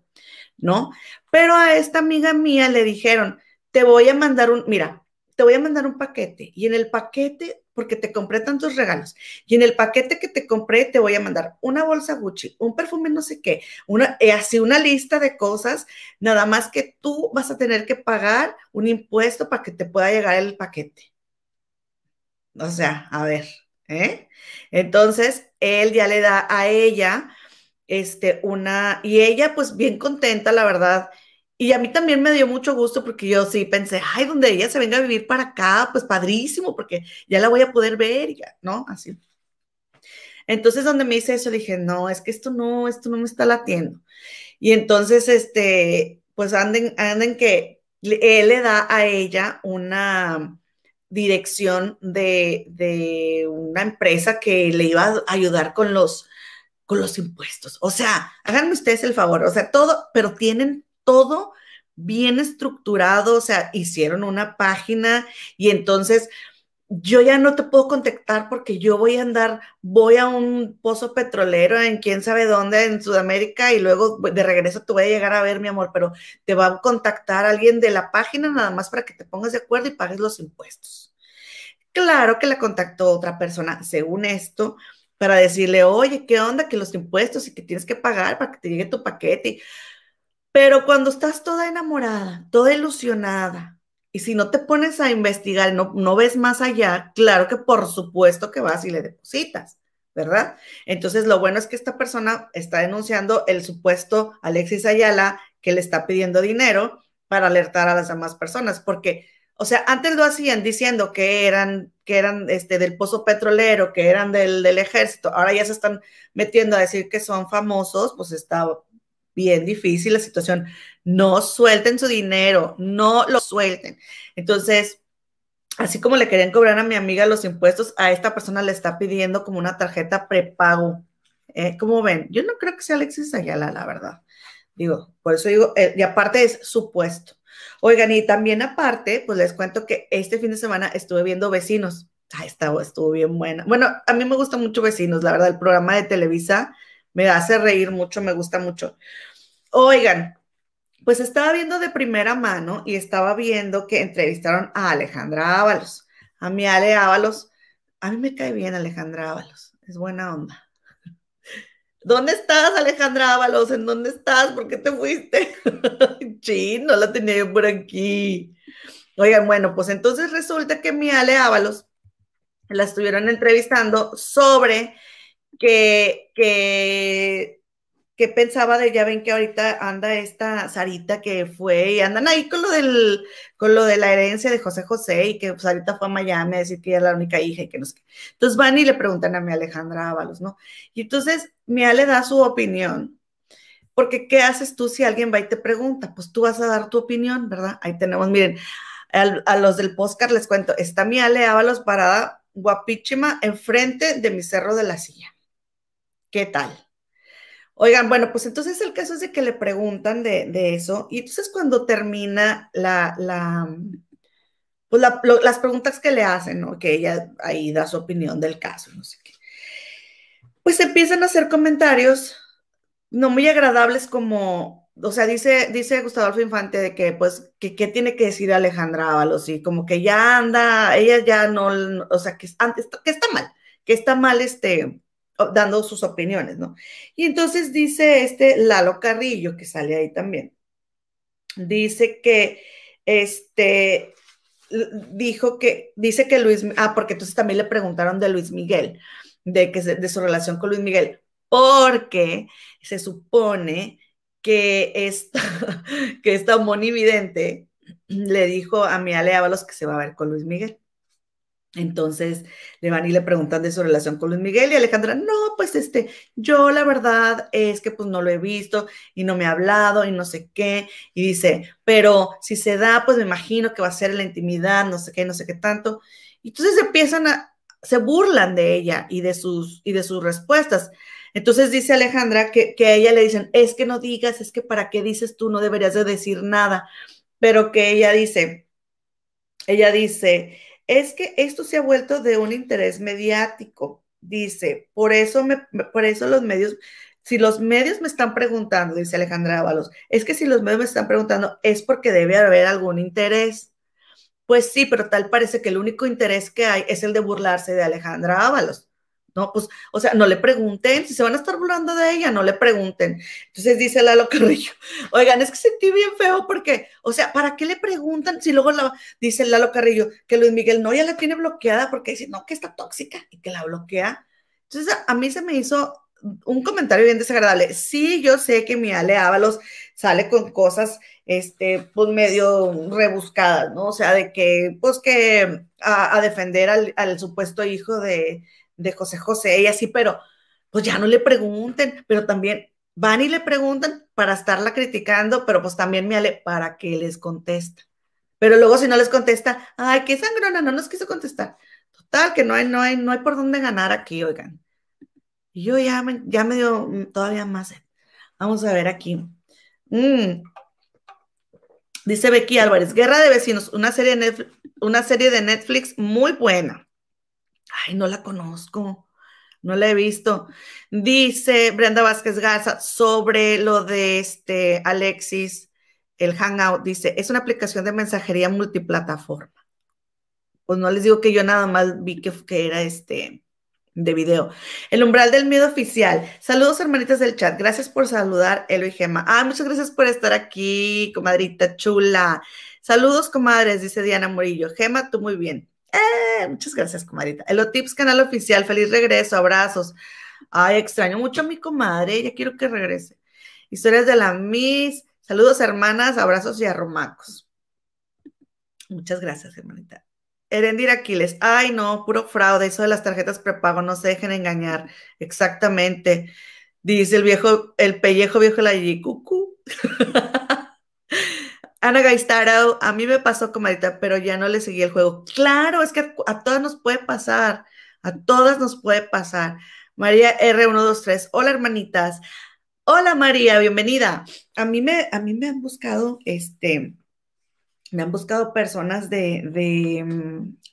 ¿no? Pero a esta amiga mía le dijeron, te voy a mandar un, mira, te voy a mandar un paquete y en el paquete porque te compré tantos regalos. Y en el paquete que te compré te voy a mandar una bolsa Gucci, un perfume no sé qué, una, así una lista de cosas, nada más que tú vas a tener que pagar un impuesto para que te pueda llegar el paquete. O sea, a ver, ¿eh? Entonces, él ya le da a ella, este, una, y ella pues bien contenta, la verdad, y a mí también me dio mucho gusto porque yo sí pensé, ay, donde ella se venga a vivir para acá, pues padrísimo, porque ya la voy a poder ver, ya, ¿no? Así. Entonces, donde me hice eso, dije, no, es que esto no, esto no me está latiendo. Y entonces, este, pues anden, anden que él le da a ella una dirección de, de una empresa que le iba a ayudar con los, con los impuestos. O sea, háganme ustedes el favor, o sea, todo, pero tienen todo bien estructurado, o sea, hicieron una página y entonces yo ya no te puedo contactar porque yo voy a andar, voy a un pozo petrolero en quién sabe dónde, en Sudamérica, y luego de regreso te voy a llegar a ver, mi amor, pero te va a contactar alguien de la página nada más para que te pongas de acuerdo y pagues los impuestos. Claro que la contactó otra persona, según esto, para decirle, oye, ¿qué onda? Que los impuestos y que tienes que pagar para que te llegue tu paquete. Pero cuando estás toda enamorada, toda ilusionada, y si no te pones a investigar, no, no ves más allá, claro que por supuesto que vas y le depositas, ¿verdad? Entonces, lo bueno es que esta persona está denunciando el supuesto Alexis Ayala que le está pidiendo dinero para alertar a las demás personas, porque, o sea, antes lo hacían diciendo que eran, que eran este, del pozo petrolero, que eran del, del ejército, ahora ya se están metiendo a decir que son famosos, pues está bien difícil la situación. No suelten su dinero, no lo suelten. Entonces, así como le querían cobrar a mi amiga los impuestos, a esta persona le está pidiendo como una tarjeta prepago. Eh, como ven, yo no creo que sea Alexis Ayala, la verdad. Digo, por eso digo, eh, y aparte es supuesto. Oigan, y también aparte, pues les cuento que este fin de semana estuve viendo Vecinos. Ay, estuvo, estuvo bien buena. Bueno, a mí me gusta mucho Vecinos, la verdad, el programa de Televisa me hace reír mucho, me gusta mucho. Oigan, pues estaba viendo de primera mano y estaba viendo que entrevistaron a Alejandra Ábalos. A mi Ale Ábalos, a mí me cae bien Alejandra Ábalos, es buena onda. ¿Dónde estás, Alejandra Ábalos? ¿En dónde estás? ¿Por qué te fuiste? Sí, no la tenía yo por aquí. Oigan, bueno, pues entonces resulta que mi Ale Ábalos la estuvieron entrevistando sobre que, que qué pensaba de, ya ven que ahorita anda esta Sarita que fue y andan ahí con lo del, con lo de la herencia de José José y que Sarita fue a Miami a decir que ella era la única hija y que no sé qué. Entonces van y le preguntan a mi Alejandra Ábalos, ¿no? Y entonces mi le da su opinión. Porque ¿qué haces tú si alguien va y te pregunta? Pues tú vas a dar tu opinión, ¿verdad? Ahí tenemos, miren, a, los del postcard les cuento, está mi Ale Ábalos parada guapísima enfrente de mi cerro de la silla. ¿Qué tal? Oigan, bueno, pues entonces el caso es de que le preguntan de, eso y entonces cuando termina la, la pues las preguntas que le hacen, ¿no? Que ella ahí da su opinión del caso, no sé qué. Pues empiezan a hacer comentarios no muy agradables como, o sea, dice, dice Gustavo Adolfo Infante de que, pues, que qué tiene que decir Alejandra Ábalos y como que ya anda, ella ya no, o sea, que, que está mal, que está mal este, dando sus opiniones, ¿no? Y entonces dice este Lalo Carrillo, que sale ahí también, dice que, este, dijo que, dice que Luis, ah, porque entonces también le preguntaron de Luis Miguel, de, que, de su relación con Luis Miguel, porque se supone que esta, que esta monividente le dijo a mi Ale Ábalos que se va a ver con Luis Miguel. Entonces le van y le preguntan de su relación con Luis Miguel y Alejandra, no, pues este, yo la verdad es que pues no lo he visto y no me ha hablado y no sé qué. Y dice, pero si se da, pues me imagino que va a ser la intimidad, no sé qué, no sé qué tanto. Y entonces empiezan a, se burlan de ella y de sus, y de sus respuestas. Entonces dice Alejandra que, que a ella le dicen, es que no digas, es que para qué dices tú, no deberías de decir nada. Pero que ella dice, ella dice, es que esto se ha vuelto de un interés mediático, dice, por eso, me, por eso los medios, si los medios me están preguntando, dice Alejandra Ábalos, es que si los medios me están preguntando es porque debe haber algún interés. Pues sí, pero tal parece que el único interés que hay es el de burlarse de Alejandra Ábalos. No, pues, o sea, no le pregunten, si se van a estar burlando de ella, no le pregunten. Entonces dice Lalo Carrillo, oigan, es que sentí bien feo porque, o sea, ¿para qué le preguntan si luego la, dice Lalo Carrillo que Luis Miguel no ya la tiene bloqueada porque dice, no, que está tóxica y que la bloquea? Entonces a, mí se me hizo un comentario bien desagradable. Sí, yo sé que mi Ale Ábalos sale con cosas, este, pues medio rebuscadas, ¿no? O sea, de que, pues que a, defender al supuesto hijo de de José José y así, pero pues ya no le pregunten, pero también van y le preguntan para estarla criticando, pero pues también me ale para que les contesta. Pero luego si no les contesta, ay, qué sangrona, no nos quiso contestar. Total, que no hay, no hay, no hay por dónde ganar aquí, oigan. Y yo ya me, ya me dio todavía más. Vamos a ver aquí. Mm. Dice Becky Álvarez, Guerra de Vecinos, una serie, una serie de Netflix muy buena. Ay, no la conozco, no la he visto. Dice Brenda Vázquez Garza sobre lo de este Alexis, el Hangout, dice, es una aplicación de mensajería multiplataforma. Pues no les digo que yo nada más vi que, que era este de video. El umbral del miedo oficial. Saludos, hermanitas del chat. Gracias por saludar, Elo y Gema. Ah, muchas gracias por estar aquí, comadrita chula. Saludos, comadres, dice Diana Murillo. Gema, tú muy bien. Eh, muchas gracias, comadita. Tips canal oficial, feliz regreso, abrazos. Ay, extraño mucho a mi comadre, ya quiero que regrese. Historias de la Miss, saludos hermanas, abrazos y arromacos. Muchas gracias, hermanita. Erendir Aquiles, ay no, puro fraude, eso de las tarjetas prepago, no se dejen engañar. Exactamente. Dice el viejo, el pellejo viejo la Cucú. Ana Gaistaro, a mí me pasó, comadita, pero ya no le seguí el juego. Claro, es que a, todas nos puede pasar, a todas nos puede pasar. María R123, hola hermanitas. Hola María, bienvenida. A mí me, a mí me han buscado, este, me han buscado personas de, de,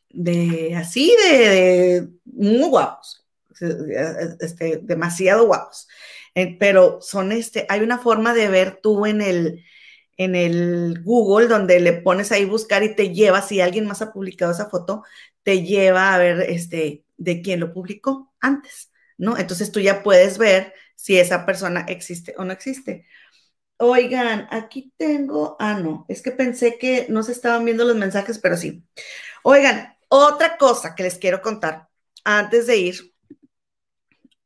de así, de, muy guapos, este, demasiado guapos. Eh, pero son este, hay una forma de ver tú en el, en el Google, donde le pones ahí buscar y te lleva, si alguien más ha publicado esa foto, te lleva a ver este, de quién lo publicó antes, ¿no? Entonces tú ya puedes ver si esa persona existe o no existe. Oigan, aquí tengo, ah, no, es que pensé que no se estaban viendo los mensajes, pero sí. Oigan, otra cosa que les quiero contar antes de ir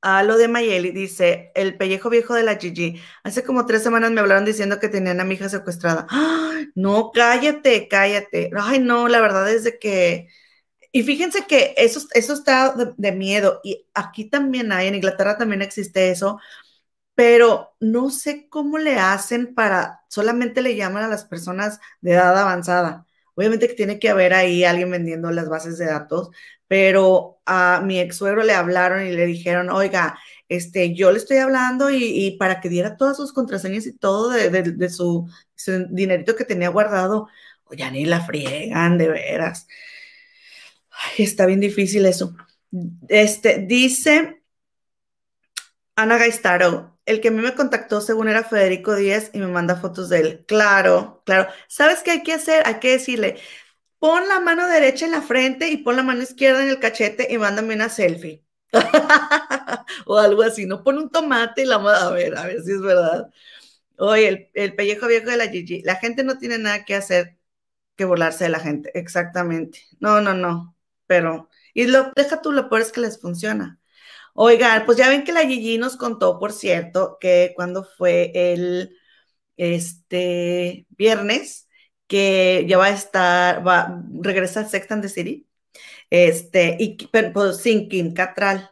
a lo de Mayeli, dice, el pellejo viejo de la Gigi. Hace como tres semanas me hablaron diciendo que tenían a mi hija secuestrada. No, cállate, cállate. Ay, no, la verdad es de que... Y fíjense que eso, eso está de, miedo. Y aquí también hay, en Inglaterra también existe eso, pero no sé cómo le hacen para, solamente le llaman a las personas de edad avanzada. Obviamente que tiene que haber ahí alguien vendiendo las bases de datos, pero a mi ex suegro le hablaron y le dijeron, oiga, este, yo le estoy hablando y, para que diera todas sus contraseñas y todo de, su, dinerito que tenía guardado, o ya ni la friegan, de veras. Ay, está bien difícil eso. Este, dice Ana Gaistaro, el que a mí me contactó según era Federico Díaz y me manda fotos de él. Claro, claro. ¿Sabes qué hay que hacer? Hay que decirle, pon la mano derecha en la frente y pon la mano izquierda en el cachete y mándame una selfie. o algo así, no pon un tomate y la a ver, a ver si es verdad. Oye, el, pellejo viejo de la Gigi, la gente no tiene nada que hacer que burlarse de la gente, exactamente. No, no, no, pero, y lo, deja tú, lo peor es que les funciona. Oigan, pues ya ven que la Gigi nos contó, por cierto, que cuando fue el, este, viernes, que ya va a estar, va, a Sex and the City, este, y pues, sin Kim Catral.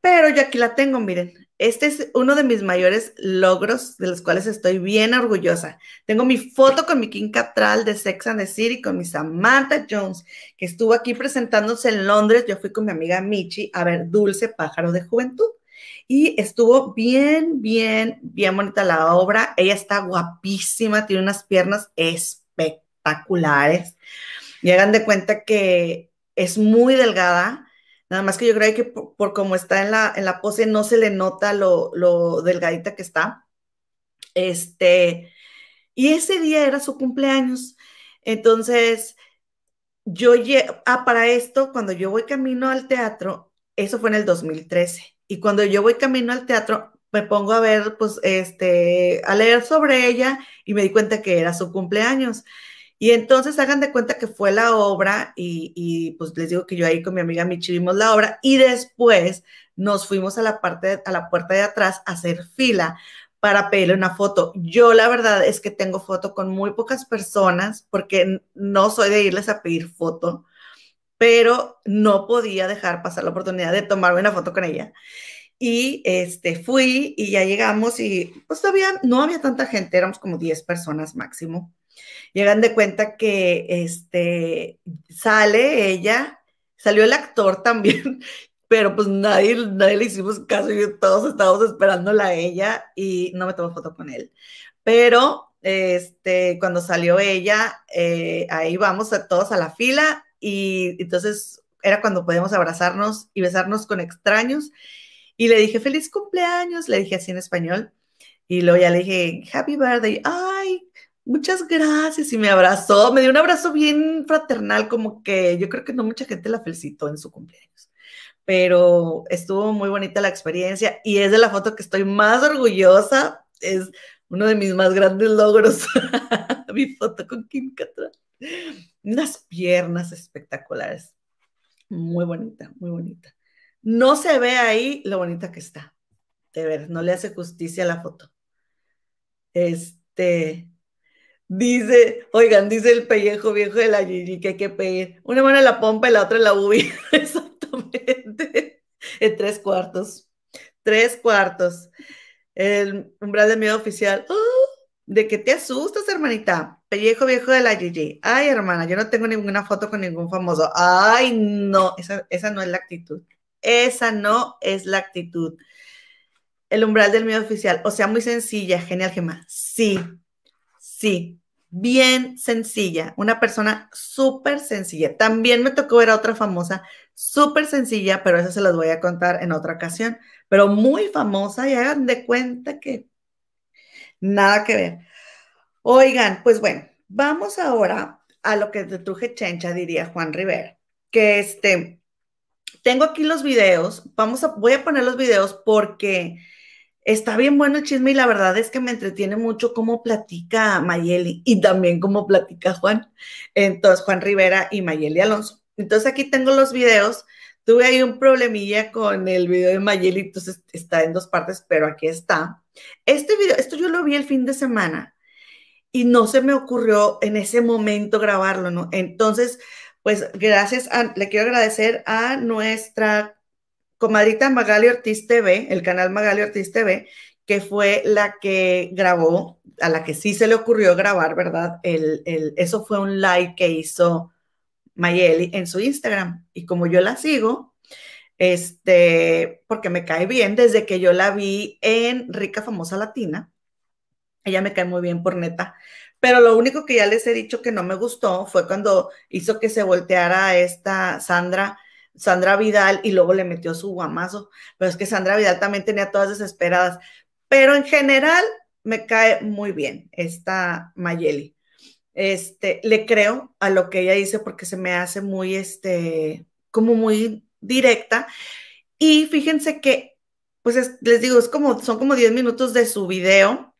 Pero yo aquí la tengo, miren. Este es uno de mis mayores logros de los cuales estoy bien orgullosa. Tengo mi foto con mi Kim Catral de Sex and the City, con mi Samantha Jones, que estuvo aquí presentándose en Londres. Yo fui con mi amiga Michi a ver Dulce Pájaro de Juventud. Y estuvo bien, bien, bien bonita la obra. Ella está guapísima, tiene unas piernas espectaculares. Y hagan de cuenta que es muy delgada, nada más que yo creo que por, como está en la, en la pose no se le nota lo, lo delgadita que está. Este, y ese día era su cumpleaños. Entonces, yo, ah, para esto, cuando yo voy camino al teatro, eso fue en el 2013. Y cuando yo voy camino al teatro, me pongo a ver, pues, este, a leer sobre ella y me di cuenta que era su cumpleaños. Y entonces hagan de cuenta que fue la obra y, pues les digo que yo ahí con mi amiga Michi vimos la obra y después nos fuimos a la parte, a la puerta de atrás a hacer fila para pedirle una foto. Yo la verdad es que tengo foto con muy pocas personas porque no soy de irles a pedir foto, pero no podía dejar pasar la oportunidad de tomarme una foto con ella. Y este, fui y ya llegamos y pues todavía no había tanta gente, éramos como 10 personas máximo. Llegan de cuenta que este, sale ella, salió el actor también, pero pues nadie, nadie le hicimos caso y todos estábamos esperándola a ella y no me tomó foto con él. Pero este, cuando salió ella, eh, ahí vamos a todos a la fila y entonces era cuando podíamos abrazarnos y besarnos con extraños y le dije, feliz cumpleaños, le dije así en español. Y luego ya le dije, happy birthday. Ay, muchas gracias. Y me abrazó, me dio un abrazo bien fraternal, como que yo creo que no mucha gente la felicitó en su cumpleaños. Pero estuvo muy bonita la experiencia y es de la foto que estoy más orgullosa. Es uno de mis más grandes logros. Mi foto con Kim. Unas piernas espectaculares. Muy bonita, muy bonita. No se ve ahí lo bonita que está. De ver, no le hace justicia a la foto. Este, dice, oigan, dice el pellejo viejo de la Gigi que hay que pedir una mano en la pompa y la otra en la ubi. Exactamente. En tres cuartos. Tres cuartos. El umbral de miedo oficial. ¡Oh! ¿De qué te asustas, hermanita? Pellejo viejo de la Gigi. Ay, hermana, yo no tengo ninguna foto con ningún famoso. Ay, no, esa, esa no es la actitud. Esa no es la actitud. El umbral del miedo oficial, o sea, muy sencilla, genial, Gemma. Sí, sí, bien sencilla. Una persona súper sencilla. También me tocó ver a otra famosa, súper sencilla, pero eso se las voy a contar en otra ocasión. Pero muy famosa y hagan de cuenta que nada que ver. Oigan, pues bueno, vamos ahora a lo que te truje chencha, diría Juan Rivera, que este, tengo aquí los videos, vamos a, voy a poner los videos porque está bien bueno el chisme y la verdad es que me entretiene mucho cómo platica Mayeli y también cómo platica Juan. Entonces, Juan Rivera y Mayeli Alonso. Entonces aquí tengo los videos tuve ahí un problemilla con el video de Mayeli, entonces está en dos partes, pero aquí está. Este video, esto yo lo vi el fin de semana y no se me ocurrió en ese momento grabarlo, ¿no? Entonces, pues gracias, le quiero agradecer a nuestra comadrita Magali Ortiz TV, el canal Magali Ortiz TV, que fue la que grabó, a la que sí se le ocurrió grabar, ¿verdad? El, el, eso fue un live que hizo Mayeli en su Instagram. Y como yo la sigo, este, porque me cae bien, desde que yo la vi en Rica Famosa Latina, ella me cae muy bien por neta. Pero lo único que ya les he dicho que no me gustó fue cuando hizo que se volteara esta Sandra, Sandra Vidal y luego le metió su guamazo. Pero es que Sandra Vidal también tenía todas desesperadas. Pero en general me cae muy bien esta Mayeli. Este, le creo a lo que ella dice porque se me hace muy, este, como muy directa. Y fíjense que, pues les digo, es como, son como 10 minutos de su video.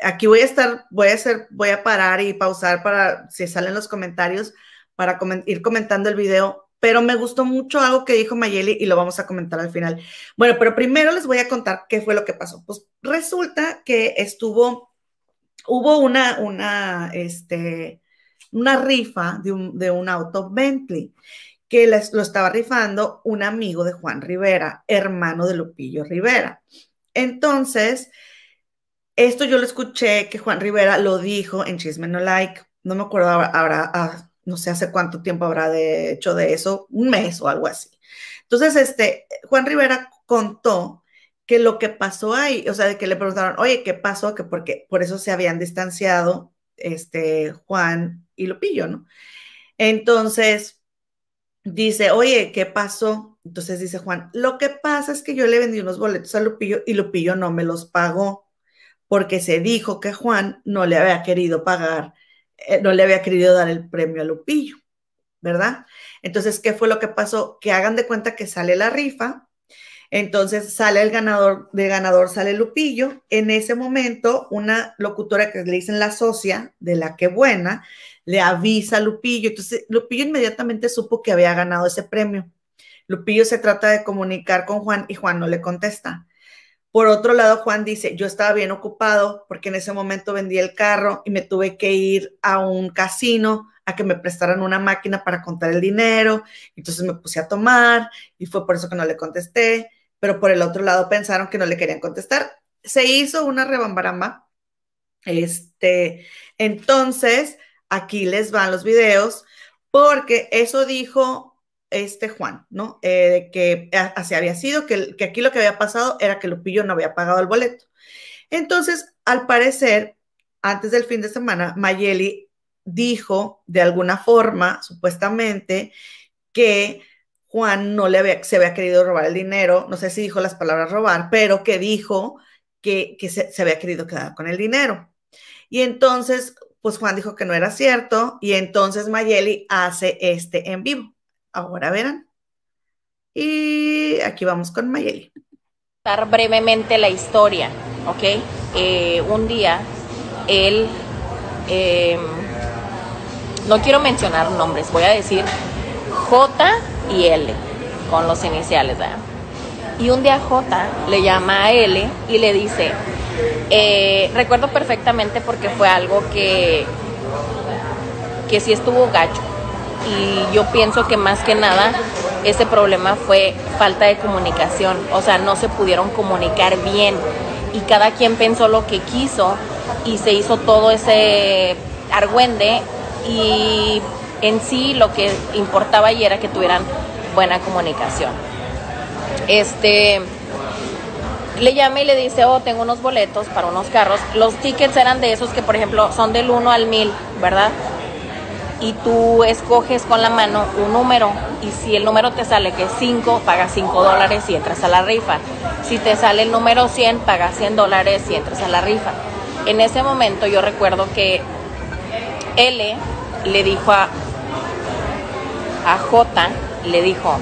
Aquí voy a estar, voy a hacer, voy a parar y pausar para, si salen los comentarios, para ir comentando el video pero me gustó mucho algo que dijo Mayeli y lo vamos a comentar al final. Bueno, pero primero les voy a contar qué fue lo que pasó. Pues resulta que estuvo, hubo una, una, este, una rifa de un, de un auto Bentley que les, lo estaba rifando un amigo de Juan Rivera, hermano de Lupillo Rivera. Entonces, esto yo lo escuché que Juan Rivera lo dijo en Chisme No Like, no me acuerdo ahora, ah, no sé hace cuánto tiempo habrá de hecho de eso, un mes o algo así. Entonces, este, Juan Rivera contó que lo que pasó ahí, o sea, de que le preguntaron, oye, ¿qué pasó? Que porque por eso se habían distanciado este, Juan y Lupillo, ¿no? Entonces, dice, oye, ¿qué pasó? Entonces dice Juan, lo que pasa es que yo le vendí unos boletos a Lupillo y Lupillo no me los pagó porque se dijo que Juan no le había querido pagar no le había querido dar el premio a Lupillo, ¿verdad? Entonces, ¿qué fue lo que pasó? Que hagan de cuenta que sale la rifa, entonces sale el ganador, de ganador sale Lupillo. En ese momento, una locutora que le dicen la socia de la que buena, le avisa a Lupillo. Entonces, Lupillo inmediatamente supo que había ganado ese premio. Lupillo se trata de comunicar con Juan y Juan no le contesta. Por otro lado, Juan dice, yo estaba bien ocupado porque en ese momento vendí el carro y me tuve que ir a un casino a que me prestaran una máquina para contar el dinero. Entonces me puse a tomar y fue por eso que no le contesté. Pero por el otro lado pensaron que no le querían contestar. Se hizo una rebambaramba. Este, entonces, aquí les van los videos porque eso dijo este Juan, ¿no? Eh, que así había sido, que, aquí lo que había pasado era que Lupillo no había pagado el boleto. Entonces, al parecer, antes del fin de semana, Mayeli dijo de alguna forma, supuestamente, que Juan no le había, se había querido robar el dinero, no sé si dijo las palabras robar, pero que dijo que, que se, se había querido quedar con el dinero. Y entonces, pues Juan dijo que no era cierto y entonces Mayeli hace este en vivo. Ahora verán. Y aquí vamos con Mayeli. brevemente la historia, ¿ok? Eh, un día, él, em, no quiero mencionar nombres, voy a decir J y L, con los iniciales, ¿verdad? Y un día J le llama a L y le dice, eh, recuerdo perfectamente porque fue algo que, que sí estuvo gacho y yo pienso que más que nada ese problema fue falta de comunicación, o sea, no se pudieron comunicar bien y cada quien pensó lo que quiso y se hizo todo ese argüende y en sí lo que importaba y era que tuvieran buena comunicación. Este le llama y le dice, oh, tengo unos boletos para unos carros. Los tickets eran de esos que, por ejemplo, son del 1 al 1000, ¿verdad? Y tú escoges con la mano un número y si el número te sale que es 5, pagas 5 dólares y entras a la rifa. Si te sale el número 100, pagas 100 dólares y entras a la rifa. En ese momento yo recuerdo que L le dijo a, a J, le dijo,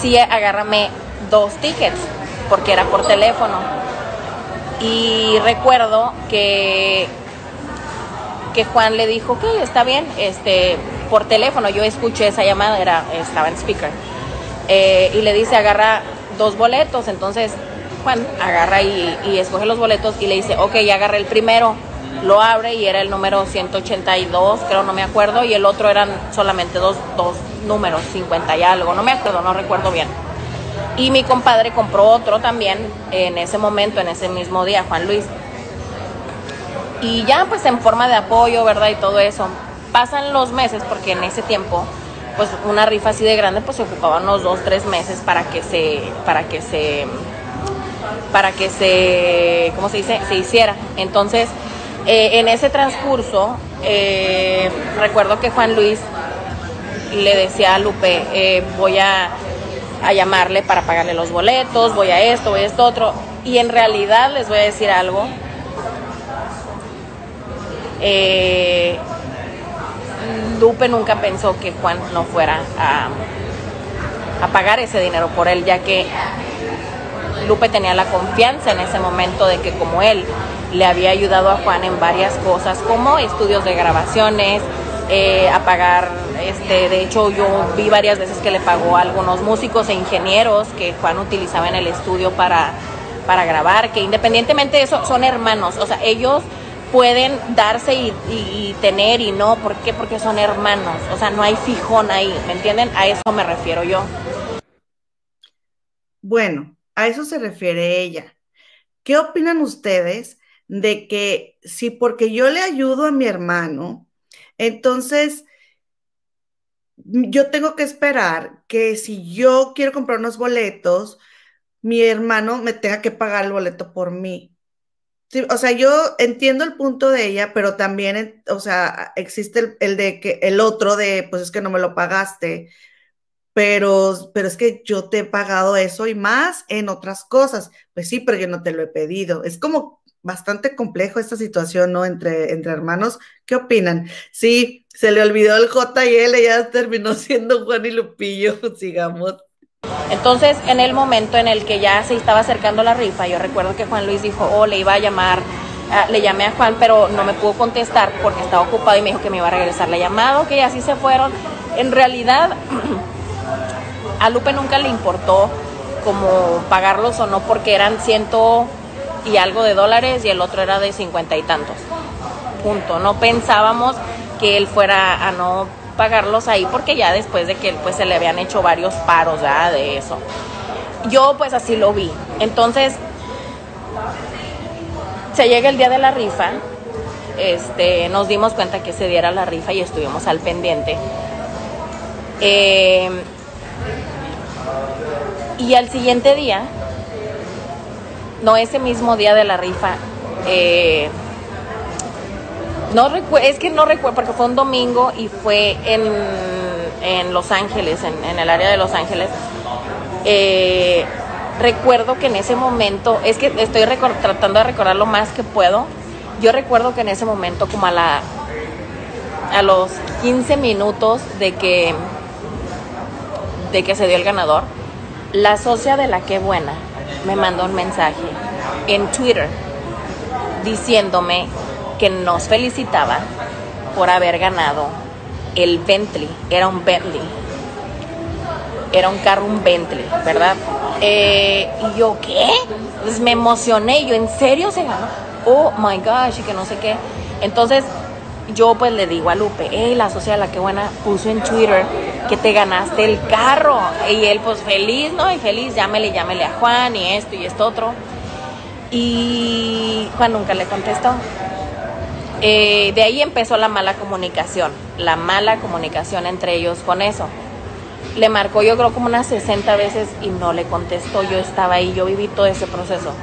sí, agárrame dos tickets, porque era por teléfono. Y recuerdo que que Juan le dijo, que está bien, este, por teléfono, yo escuché esa llamada, era, estaba en speaker. eh, y le dice, agarra dos boletos, entonces Juan agarra y, y, escoge los boletos y le dice, ok, ya agarré el primero, lo abre y era el número 182, creo, no me acuerdo, y el otro eran solamente dos, dos números, 50 y algo, no me acuerdo, no recuerdo bien. Y mi compadre compró otro también en ese momento, en ese mismo día, Juan Luis. Y ya pues en forma de apoyo, ¿verdad? Y todo eso. Pasan los meses porque en ese tiempo, pues una rifa así de grande, pues se ocupaban unos dos, tres meses para que se, para que se, para que se, ¿cómo se dice? Se hiciera. Entonces, eh, en ese transcurso, eh, recuerdo que Juan Luis le decía a Lupe, eh, voy a, a, llamarle para pagarle los boletos, voy a esto, voy a esto otro. Y en realidad les voy a decir algo. Eh, Lupe nunca pensó que Juan no fuera a, a pagar ese dinero por él, ya que Lupe tenía la confianza en ese momento de que como él le había ayudado a Juan en varias cosas, como estudios de grabaciones, eh, a pagar, este, de hecho yo vi varias veces que le pagó a algunos músicos e ingenieros que Juan utilizaba en el estudio para, para grabar, que independientemente de eso son hermanos, o sea, ellos pueden darse y, tener y no, ¿por qué? Porque son hermanos, o sea, no hay fijón ahí, ¿me entienden? A eso me refiero yo. Bueno, a eso se refiere ella. ¿Qué opinan ustedes de que si porque yo le ayudo a mi hermano, entonces yo tengo que esperar que si yo quiero comprar unos boletos, mi hermano me tenga que pagar el boleto por mí? O sea, yo entiendo el punto de ella, pero también, o sea, existe el, el, de que el otro de, pues es que no me lo pagaste, pero, pero es que yo te he pagado eso y más en otras cosas. Pues sí, pero yo no te lo he pedido. Es como bastante complejo esta situación, ¿no? Entre, entre hermanos. ¿Qué opinan? Sí, se le olvidó el J y L, ya terminó siendo Juan y Lupillo, sigamos. Entonces, en el momento en el que ya se estaba acercando la rifa, yo recuerdo que Juan Luis dijo, oh, le iba a llamar, uh, le llamé a Juan, pero no me pudo contestar porque estaba ocupado y me dijo que me iba a regresar la llamada, que así se fueron. En realidad, a Lupe nunca le importó como pagarlos o no porque eran ciento y algo de dólares y el otro era de cincuenta y tantos. Punto. No pensábamos que él fuera a no pagarlos ahí porque ya después de que pues se le habían hecho varios paros de eso. Yo pues así lo vi. Entonces se llega el día de la rifa, este, nos dimos cuenta que se diera la rifa y estuvimos al pendiente. Eh, y al siguiente día, no ese mismo día de la rifa, eh, no es que no recuerdo, porque fue un domingo y fue en, en Los Ángeles, en, el área de Los Ángeles. Eh, recuerdo que en ese momento, es que estoy tratando de recordar lo más que puedo. Yo recuerdo que en ese momento, como a la a los 15 minutos de que de que se dio el ganador, la socia de la que buena me mandó un mensaje en Twitter diciéndome que nos felicitaba por haber ganado el Bentley, era un Bentley, era un carro, un Bentley, ¿verdad? Eh, y yo, ¿qué? Pues me emocioné, yo, ¿en serio se ganó? Oh my gosh, y que no sé qué. Entonces, yo pues le digo a Lupe, hey, la socia de la que buena puso en Twitter que te ganaste el carro. Y él pues feliz, ¿no? Y feliz, llámele, llámele a Juan y esto y esto otro. Y Juan nunca le contestó. Eh, de ahí empezó la mala comunicación, la mala comunicación entre ellos con eso. Le marcó yo creo como unas 60 veces y no le contestó. Yo estaba ahí, yo viví todo ese proceso.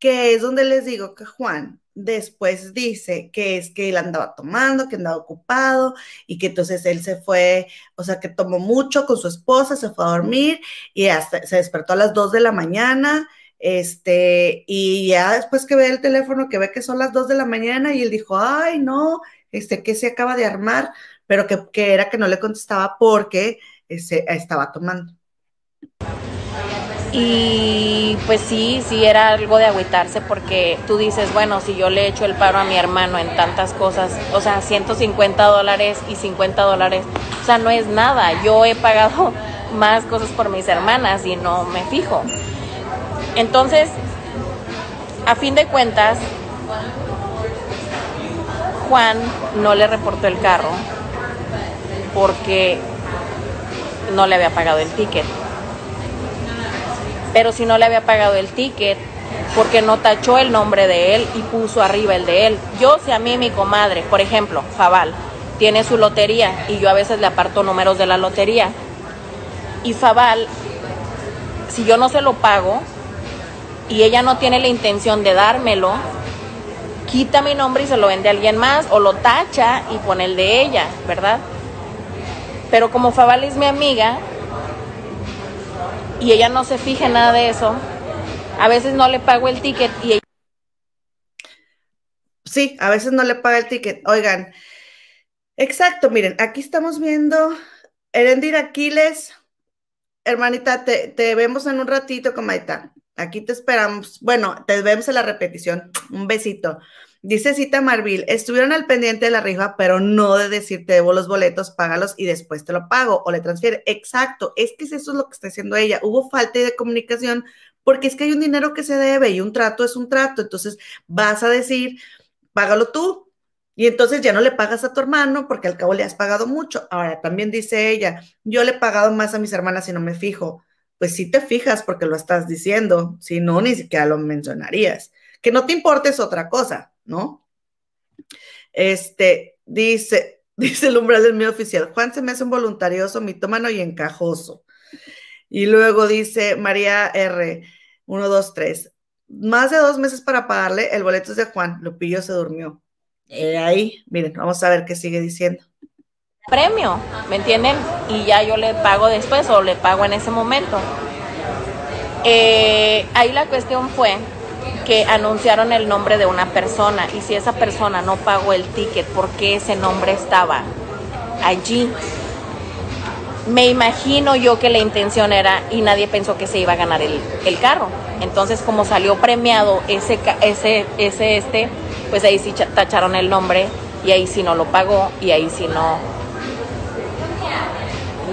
Que es donde les digo que Juan después dice que es que él andaba tomando, que andaba ocupado y que entonces él se fue, o sea, que tomó mucho con su esposa, se fue a dormir y hasta se despertó a las 2 de la mañana, este, y ya después que ve el teléfono, que ve que son las 2 de la mañana y él dijo, ay, no, este, que se acaba de armar, pero que, que era que no le contestaba porque este, estaba tomando. Y pues sí, sí era algo de agüitarse porque tú dices, bueno, si yo le echo el paro a mi hermano en tantas cosas, o sea, 150 dólares y 50 dólares, o sea, no es nada. Yo he pagado más cosas por mis hermanas y no me fijo. Entonces, a fin de cuentas, Juan no le reportó el carro porque no le había pagado el ticket. Pero si no le había pagado el ticket, porque no tachó el nombre de él y puso arriba el de él. Yo, si a mí mi comadre, por ejemplo, Fabal, tiene su lotería y yo a veces le aparto números de la lotería. Y Fabal, si yo no se lo pago y ella no tiene la intención de dármelo, quita mi nombre y se lo vende a alguien más o lo tacha y pone el de ella, ¿verdad? Pero como Fabal es mi amiga y ella no se fija en nada de eso, a veces no le pago el ticket y ella... Sí, a veces no le paga el ticket. Oigan, exacto, miren, aquí estamos viendo Erendir Aquiles. Hermanita, te, te vemos en un ratito, comadita. Aquí te esperamos. Bueno, te vemos en la repetición. Un besito. Dice Cita Marville, estuvieron al pendiente de la rifa, pero no de decir te debo los boletos, págalos y después te lo pago o le transfiere. Exacto, es que eso es lo que está haciendo ella. Hubo falta de comunicación porque es que hay un dinero que se debe y un trato es un trato. Entonces vas a decir, págalo tú. Y entonces ya no le pagas a tu hermano porque al cabo le has pagado mucho. Ahora también dice ella, yo le he pagado más a mis hermanas y no me fijo. Pues sí te fijas porque lo estás diciendo, si no, ni siquiera lo mencionarías. Que no te importe es otra cosa ¿no? Este, dice, dice el umbral del mío oficial, Juan se me hace un voluntarioso, mitómano y encajoso. Y luego dice María R, 1, 2, 3, más de dos meses para pagarle, el boleto es de Juan, Lupillo se durmió. ahí, miren, vamos a ver qué sigue diciendo. Premio, ¿me entienden? Y ya yo le pago después o le pago en ese momento. Eh, ahí la cuestión fue que anunciaron el nombre de una persona y si esa persona no pagó el ticket, ¿por qué ese nombre estaba allí? Me imagino yo que la intención era y nadie pensó que se iba a ganar el, carro. Entonces, como salió premiado ese, ese, ese, este, pues ahí sí tacharon el nombre y ahí sí no lo pagó y ahí sí no,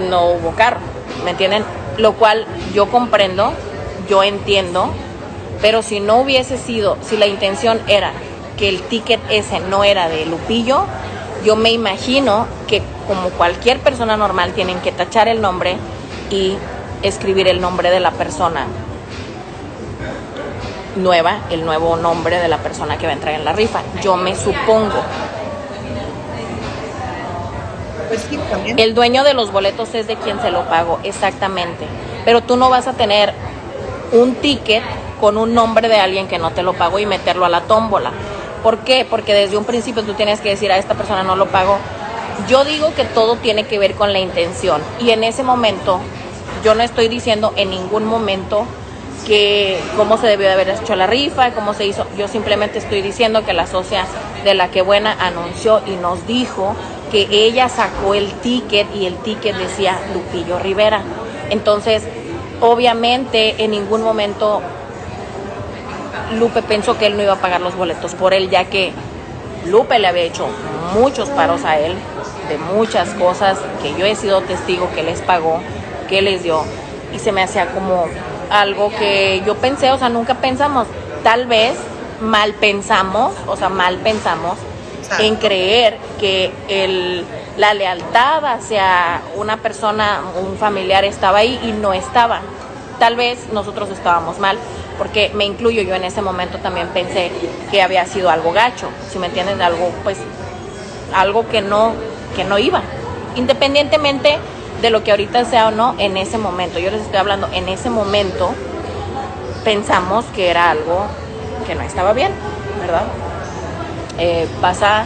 no hubo carro. ¿Me entienden? Lo cual yo comprendo, yo entiendo pero si no hubiese sido, si la intención era que el ticket ese no era de Lupillo, yo me imagino que como cualquier persona normal tienen que tachar el nombre y escribir el nombre de la persona nueva, el nuevo nombre de la persona que va a entrar en la rifa. Yo me supongo. Pues el dueño de los boletos es de quien se lo pago, exactamente. Pero tú no vas a tener un ticket con un nombre de alguien que no te lo pagó y meterlo a la tómbola. ¿Por qué? Porque desde un principio tú tienes que decir a esta persona no lo pago. Yo digo que todo tiene que ver con la intención y en ese momento yo no estoy diciendo en ningún momento que cómo se debió de haber hecho la rifa, cómo se hizo. Yo simplemente estoy diciendo que la socia de la que buena anunció y nos dijo que ella sacó el ticket y el ticket decía Lupillo Rivera. Entonces, obviamente en ningún momento Lupe pensó que él no iba a pagar los boletos por él, ya que Lupe le había hecho muchos paros a él, de muchas cosas que yo he sido testigo que les pagó, que les dio, y se me hacía como algo que yo pensé, o sea, nunca pensamos, tal vez mal pensamos, o sea, mal pensamos en creer que el, la lealtad hacia una persona, un familiar estaba ahí y no estaba. Tal vez nosotros estábamos mal, porque me incluyo yo en ese momento también pensé que había sido algo gacho, si me entienden, algo pues algo que no que no iba, independientemente de lo que ahorita sea o no en ese momento. Yo les estoy hablando en ese momento pensamos que era algo que no estaba bien, ¿verdad? Eh, pasa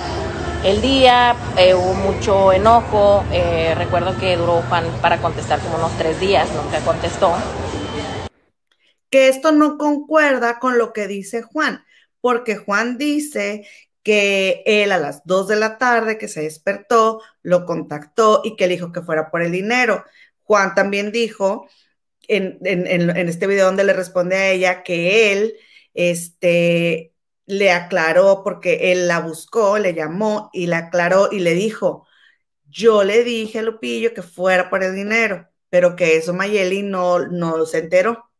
el día, eh, hubo mucho enojo, eh, recuerdo que duró Juan para contestar como unos tres días, nunca contestó que esto no concuerda con lo que dice Juan, porque Juan dice que él a las 2 de la tarde que se despertó, lo contactó y que le dijo que fuera por el dinero. Juan también dijo en, este video donde le responde a ella que él este, le aclaró porque él la buscó, le llamó y le aclaró y le dijo, yo le dije a Lupillo que fuera por el dinero pero que eso Mayeli no, no se enteró.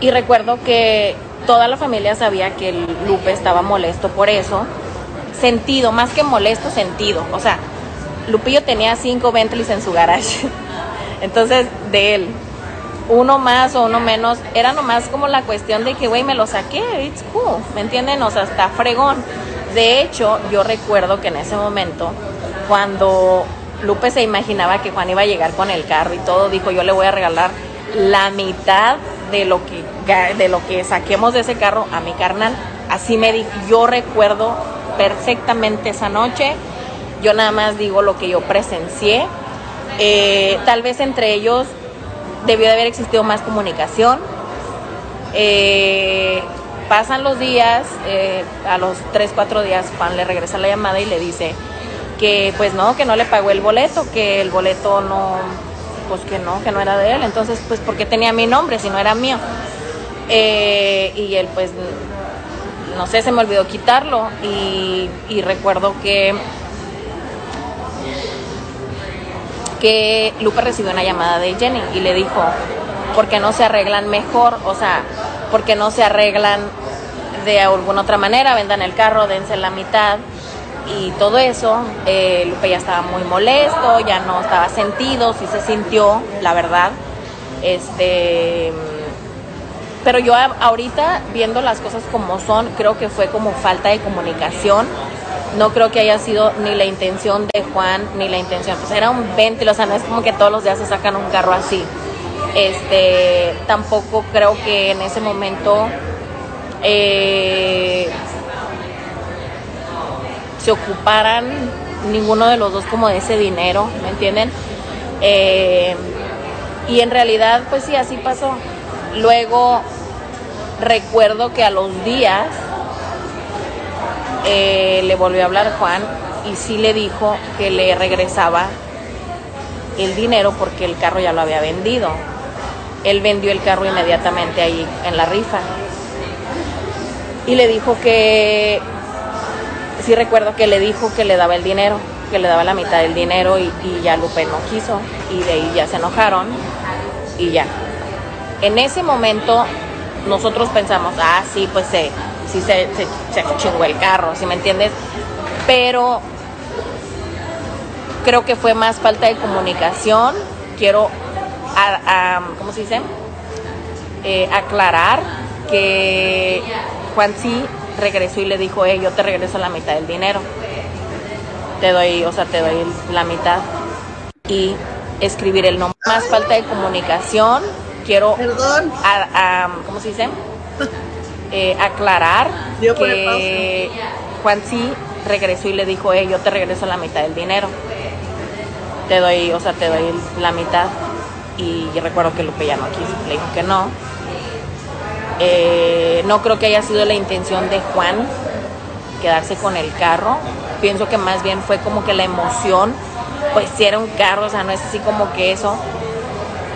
Y recuerdo que toda la familia sabía que Lupe estaba molesto por eso. Sentido, más que molesto, sentido. O sea, Lupillo tenía cinco Bentleys en su garage. Entonces, de él, uno más o uno menos, era nomás como la cuestión de que, güey, me lo saqué, it's cool, ¿me entienden? O sea, está fregón. De hecho, yo recuerdo que en ese momento, cuando Lupe se imaginaba que Juan iba a llegar con el carro y todo, dijo, yo le voy a regalar la mitad de lo que, de lo que saquemos de ese carro a mi carnal. Así me dijo, yo recuerdo perfectamente esa noche, yo nada más digo lo que yo presencié. Eh, tal vez entre ellos debió de haber existido más comunicación. Eh, pasan los días, eh, a los 3, 4 días Juan le regresa la llamada y le dice que pues no, que no le pagó el boleto, que el boleto no, pues que no, que no era de él. Entonces, pues, ¿por qué tenía mi nombre si no era mío? Eh, y él, pues, no sé, se me olvidó quitarlo. Y recuerdo que, que Lupe recibió una llamada de Jenny y le dijo, ¿por qué no se arreglan mejor? O sea, ¿por qué no se arreglan de alguna otra manera? Vendan el carro, dense la mitad y todo eso, eh, Lupe ya estaba muy molesto, ya no estaba sentido, sí se sintió, la verdad. Este, pero yo ahorita viendo las cosas como son, creo que fue como falta de comunicación. No creo que haya sido ni la intención de Juan ni la intención. Pues era un ventilo, o sea, no es como que todos los días se sacan un carro así. Este, tampoco creo que en ese momento eh, se ocuparan ninguno de los dos como de ese dinero, ¿me entienden? Eh, y en realidad, pues sí, así pasó. Luego recuerdo que a los días eh, le volvió a hablar Juan y sí le dijo que le regresaba el dinero porque el carro ya lo había vendido. Él vendió el carro inmediatamente ahí en la rifa. Y le dijo que sí recuerdo que le dijo que le daba el dinero, que le daba la mitad del dinero y, ya Lupe no quiso y de ahí ya se enojaron y ya. En ese momento nosotros pensamos, ah, sí, pues se, sí se, se, chingó el carro, ¿sí me entiendes? Pero creo que fue más falta de comunicación. Quiero, ¿cómo se dice? Eh, aclarar que Juan sí regresó y le dijo, hey, yo te regreso la mitad del dinero. Te doy, o sea, te doy la mitad. Y escribir el nombre. Más falta de comunicación. Quiero, Perdón. ¿cómo se dice? Eh, aclarar que Juan sí regresó y le dijo, hey, yo te regreso la mitad del dinero. Te doy, o sea, te doy la mitad. Y recuerdo que Lupe ya no quiso, le dijo que no eh, no creo que haya sido la intención de Juan quedarse con el carro. Pienso que más bien fue como que la emoción, pues si era un carro, o sea, no es así como que eso.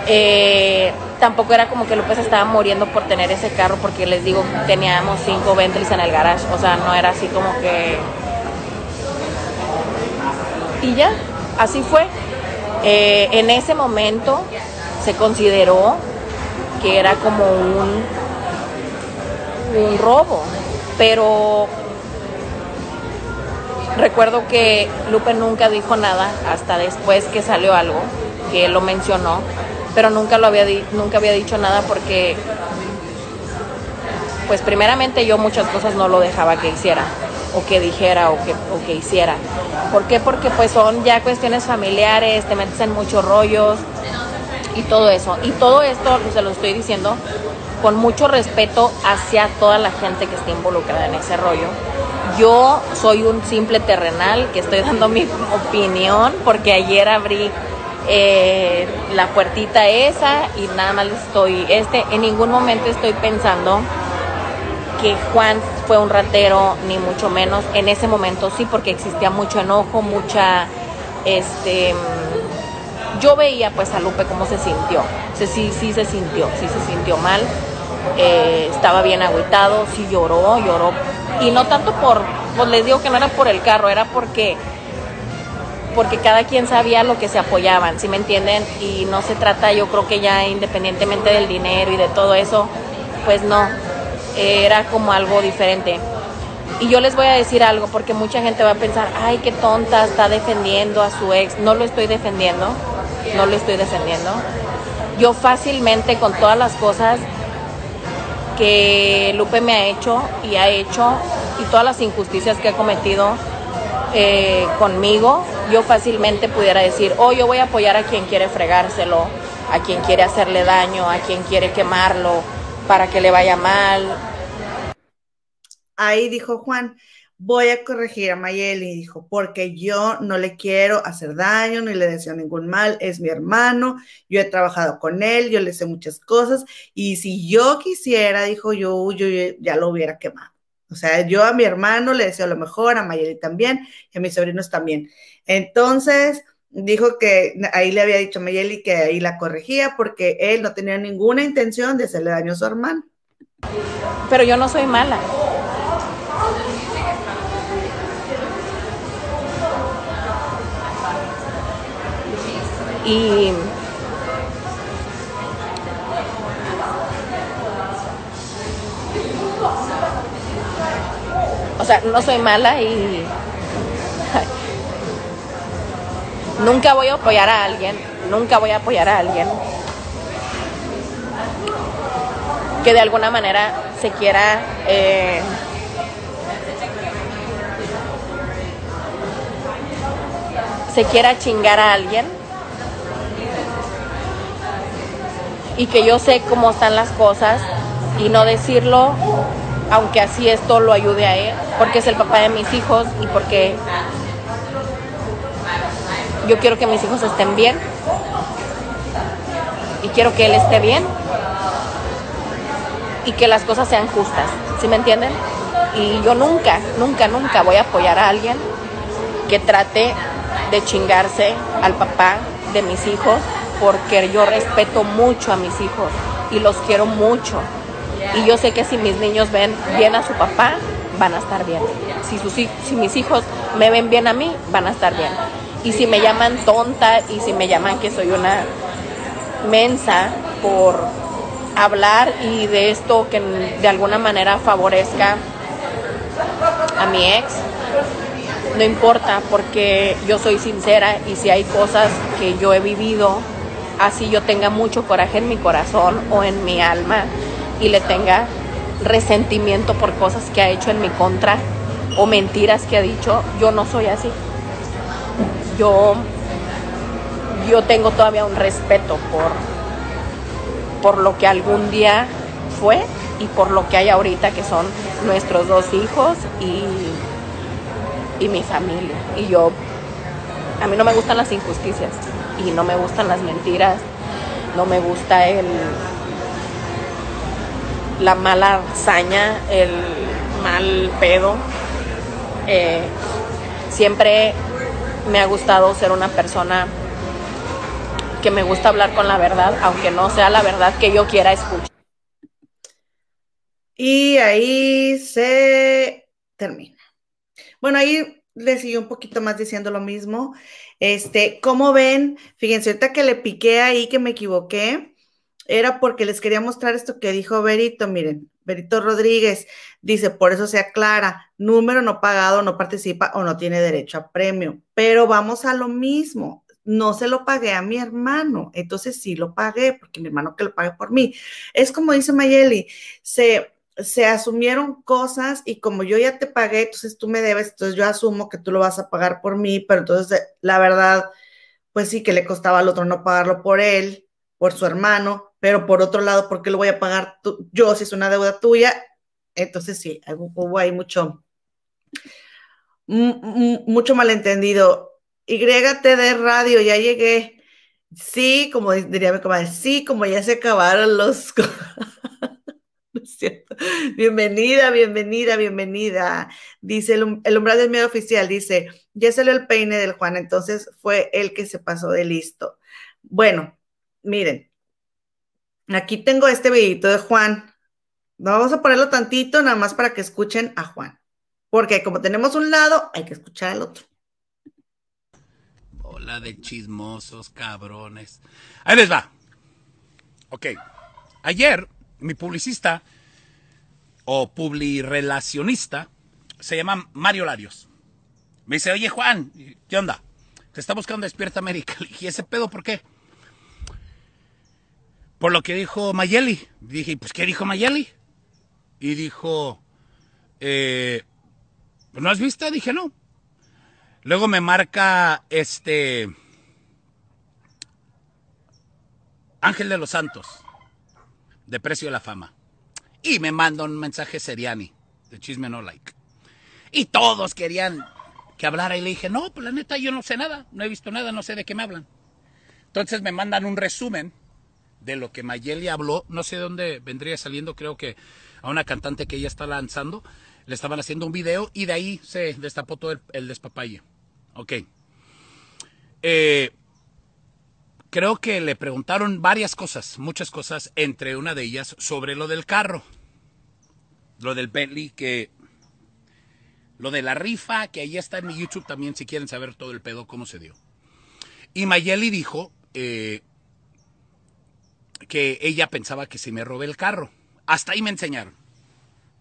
Eh, tampoco era como que López estaba muriendo por tener ese carro, porque les digo, teníamos cinco Bentleys en el garage, o sea, no era así como que... Y ya, así fue. Eh, en ese momento se consideró que era como un un robo, pero recuerdo que Lupe nunca dijo nada hasta después que salió algo, que él lo mencionó, pero nunca lo había nunca había dicho nada porque pues primeramente yo muchas cosas no lo dejaba que hiciera o que dijera o que, o que hiciera. ¿Por qué? Porque pues son ya cuestiones familiares, te metes en muchos rollos y todo eso. Y todo esto se lo estoy diciendo con mucho respeto hacia toda la gente que está involucrada en ese rollo. Yo soy un simple terrenal que estoy dando mi opinión porque ayer abrí eh, la puertita esa y nada más estoy, este, en ningún momento estoy pensando que Juan fue un ratero, ni mucho menos. En ese momento sí, porque existía mucho enojo, mucha, este, yo veía pues a Lupe cómo se sintió. Sí, sí, sí se sintió, sí se sintió mal. Eh, estaba bien agüitado, sí lloró, lloró. Y no tanto por, pues les digo que no era por el carro, era porque porque cada quien sabía lo que se apoyaban, ¿sí me entienden? Y no se trata, yo creo que ya independientemente del dinero y de todo eso, pues no, era como algo diferente. Y yo les voy a decir algo, porque mucha gente va a pensar, ay, qué tonta, está defendiendo a su ex. No lo estoy defendiendo, no lo estoy defendiendo. Yo fácilmente con todas las cosas que Lupe me ha hecho y ha hecho y todas las injusticias que ha cometido eh, conmigo, yo fácilmente pudiera decir, oh, yo voy a apoyar a quien quiere fregárselo, a quien quiere hacerle daño, a quien quiere quemarlo para que le vaya mal. Ahí dijo Juan, voy a corregir a Mayeli, dijo, porque yo no le quiero hacer daño, ni le deseo ningún mal, es mi hermano, yo he trabajado con él, yo le sé muchas cosas, y si yo quisiera, dijo yo, yo ya lo hubiera quemado. O sea, yo a mi hermano le deseo lo mejor, a Mayeli también, y a mis sobrinos también. Entonces, dijo que ahí le había dicho a Mayeli que ahí la corregía porque él no tenía ninguna intención de hacerle daño a su hermano. Pero yo no soy mala. Y o sea, no soy mala y nunca voy a apoyar a alguien, nunca voy a apoyar a alguien que de alguna manera se quiera eh, se quiera chingar a alguien y que yo sé cómo están las cosas y no decirlo, aunque así esto lo ayude a él, porque es el papá de mis hijos y porque yo quiero que mis hijos estén bien y quiero que él esté bien y que las cosas sean justas, ¿sí me entienden? Y yo nunca, nunca, nunca voy a apoyar a alguien que trate de chingarse al papá de mis hijos porque yo respeto mucho a mis hijos y los quiero mucho. Y yo sé que si mis niños ven bien a su papá, van a estar bien. Si, sus, si mis hijos me ven bien a mí, van a estar bien. Y si me llaman tonta y si me llaman que soy una mensa por hablar y de esto que de alguna manera favorezca a mi ex, no importa porque yo soy sincera y si hay cosas que yo he vivido, así yo tenga mucho coraje en mi corazón o en mi alma y le tenga resentimiento por cosas que ha hecho en mi contra o mentiras que ha dicho, yo no soy así. Yo, yo tengo todavía un respeto por, por lo que algún día fue y por lo que hay ahorita que son nuestros dos hijos y y mi familia. Y yo, a mí no me gustan las injusticias y no me gustan las mentiras, no me gusta el la mala hazaña, el mal pedo. Eh, siempre me ha gustado ser una persona que me gusta hablar con la verdad, aunque no sea la verdad que yo quiera escuchar. Y ahí se termina. Bueno, ahí le siguió un poquito más diciendo lo mismo. Este, ¿cómo ven? Fíjense, ahorita que le piqué ahí que me equivoqué, era porque les quería mostrar esto que dijo Berito. Miren, Berito Rodríguez dice, por eso se aclara, número no pagado, no participa o no tiene derecho a premio. Pero vamos a lo mismo. No se lo pagué a mi hermano, entonces sí lo pagué, porque mi hermano que lo pague por mí. Es como dice Mayeli, se, se asumieron cosas y como yo ya te pagué, entonces tú me debes, entonces yo asumo que tú lo vas a pagar por mí, pero entonces la verdad, pues sí que le costaba al otro no pagarlo por él, por su hermano, pero por otro lado, ¿por qué lo voy a pagar yo si es una deuda tuya? Entonces sí, hubo ahí mucho, mucho malentendido. YTD Radio, ya llegué. Sí, como diría mi comadre, sí, como ya se acabaron los... Bienvenida, bienvenida, bienvenida. Dice el, el, umbral del miedo oficial, dice, ya salió el peine del Juan, entonces fue el que se pasó de listo. Bueno, miren, aquí tengo este videito de Juan. Vamos a ponerlo tantito nada más para que escuchen a Juan. Porque como tenemos un lado, hay que escuchar al otro. Bola de chismosos, cabrones. Ahí les va. Ok. Ayer, mi publicista o publirelacionista se llama Mario Larios. Me dice, oye Juan, ¿qué onda? Te está buscando Despierta América. ¿Y ese pedo por qué? Por lo que dijo Mayeli. Dije, pues ¿qué dijo Mayeli? Y dijo, eh, ¿no has visto? Dije, no. Luego me marca este Ángel de los Santos, de Precio de la Fama. Y me manda un mensaje Seriani, de Chisme No Like. Y todos querían que hablara y le dije, no, pues la neta yo no sé nada, no he visto nada, no sé de qué me hablan. Entonces me mandan un resumen de lo que Mayeli habló, no sé de dónde vendría saliendo, creo que a una cantante que ella está lanzando, le estaban haciendo un video y de ahí se destapó todo el, despapalle. Ok. Eh, creo que le preguntaron varias cosas, muchas cosas, entre una de ellas sobre lo del carro, lo del Bentley, que lo de la rifa, que ahí está en mi YouTube también si quieren saber todo el pedo, cómo se dio. Y Mayeli dijo eh, que ella pensaba que se me robé el carro. Hasta ahí me enseñaron.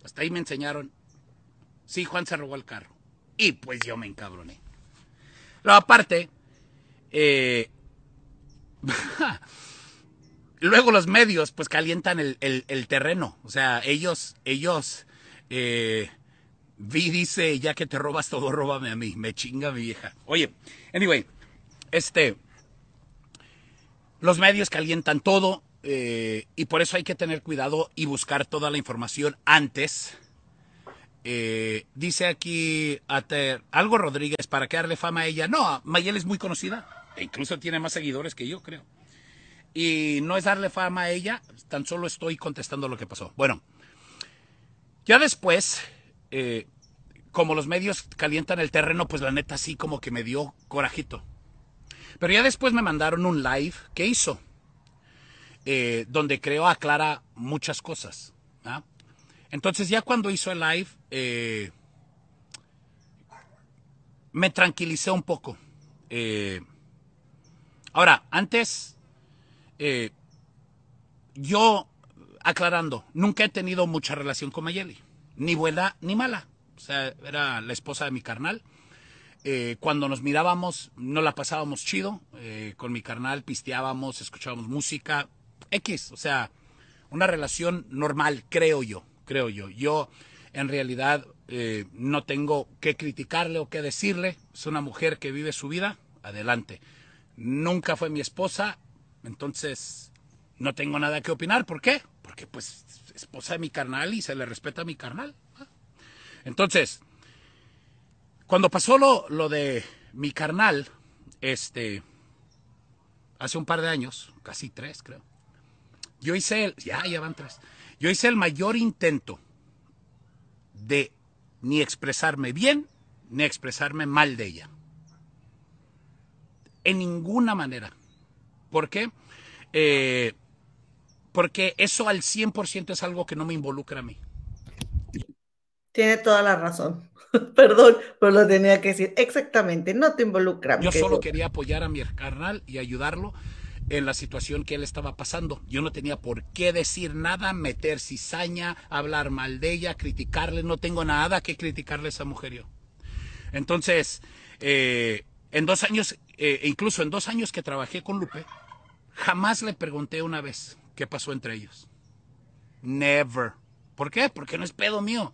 Hasta ahí me enseñaron. Sí, Juan se robó el carro. Y pues yo me encabroné. Luego aparte, eh, luego los medios pues calientan el, terreno. O sea, ellos, ellos, eh, vi dice, ya que te robas todo, róbame a mí. Me chinga mi vieja. Oye, anyway, este, los medios calientan todo. Eh, y por eso hay que tener cuidado y buscar toda la información antes. Eh, dice aquí algo Rodríguez para que darle fama a ella. No, Mayel es muy conocida. E incluso tiene más seguidores que yo, creo. Y no es darle fama a ella, tan solo estoy contestando lo que pasó. Bueno, ya después, eh, como los medios calientan el terreno, pues la neta sí como que me dio corajito. Pero ya después me mandaron un live que hizo eh, donde creo aclara muchas cosas. ¿ah? Entonces ya cuando hizo el live, eh, me tranquilicé un poco. Eh, ahora, antes, yo, aclarando, nunca he tenido mucha relación con Mayeli, ni buena ni mala. O sea, era la esposa de mi carnal. cuando nos mirábamos, no la pasábamos chido. con mi carnal pisteábamos, escuchábamos música, X, o sea, una relación normal, creo yo, creo yo. Yo en realidad eh, no tengo que criticarle o que decirle, es una mujer que vive su vida, adelante. Nunca fue mi esposa, entonces no tengo nada que opinar, ¿por qué? Porque pues esposa de mi carnal y se le respeta a mi carnal. Entonces, cuando pasó lo, lo de mi carnal, este, hace un par de años, casi tres creo, yo hice el, ya, ya van tres. Yo hice el mayor intento de ni expresarme bien ni expresarme mal de ella. En ninguna manera. ¿Por qué? Eh, porque eso al 100% es algo que no me involucra a mí. Tiene toda la razón. Perdón, pero lo tenía que decir. Exactamente, no te involucra. Yo solo quería apoyar a mi carnal y ayudarlo en la situación que él estaba pasando. Yo no tenía por qué decir nada, meter cizaña, hablar mal de ella, criticarle. No tengo nada que criticarle a esa mujer yo. Entonces, eh, en dos años, eh, incluso en dos años que trabajé con Lupe, jamás le pregunté una vez qué pasó entre ellos. Never. ¿Por qué? Porque no es pedo mío.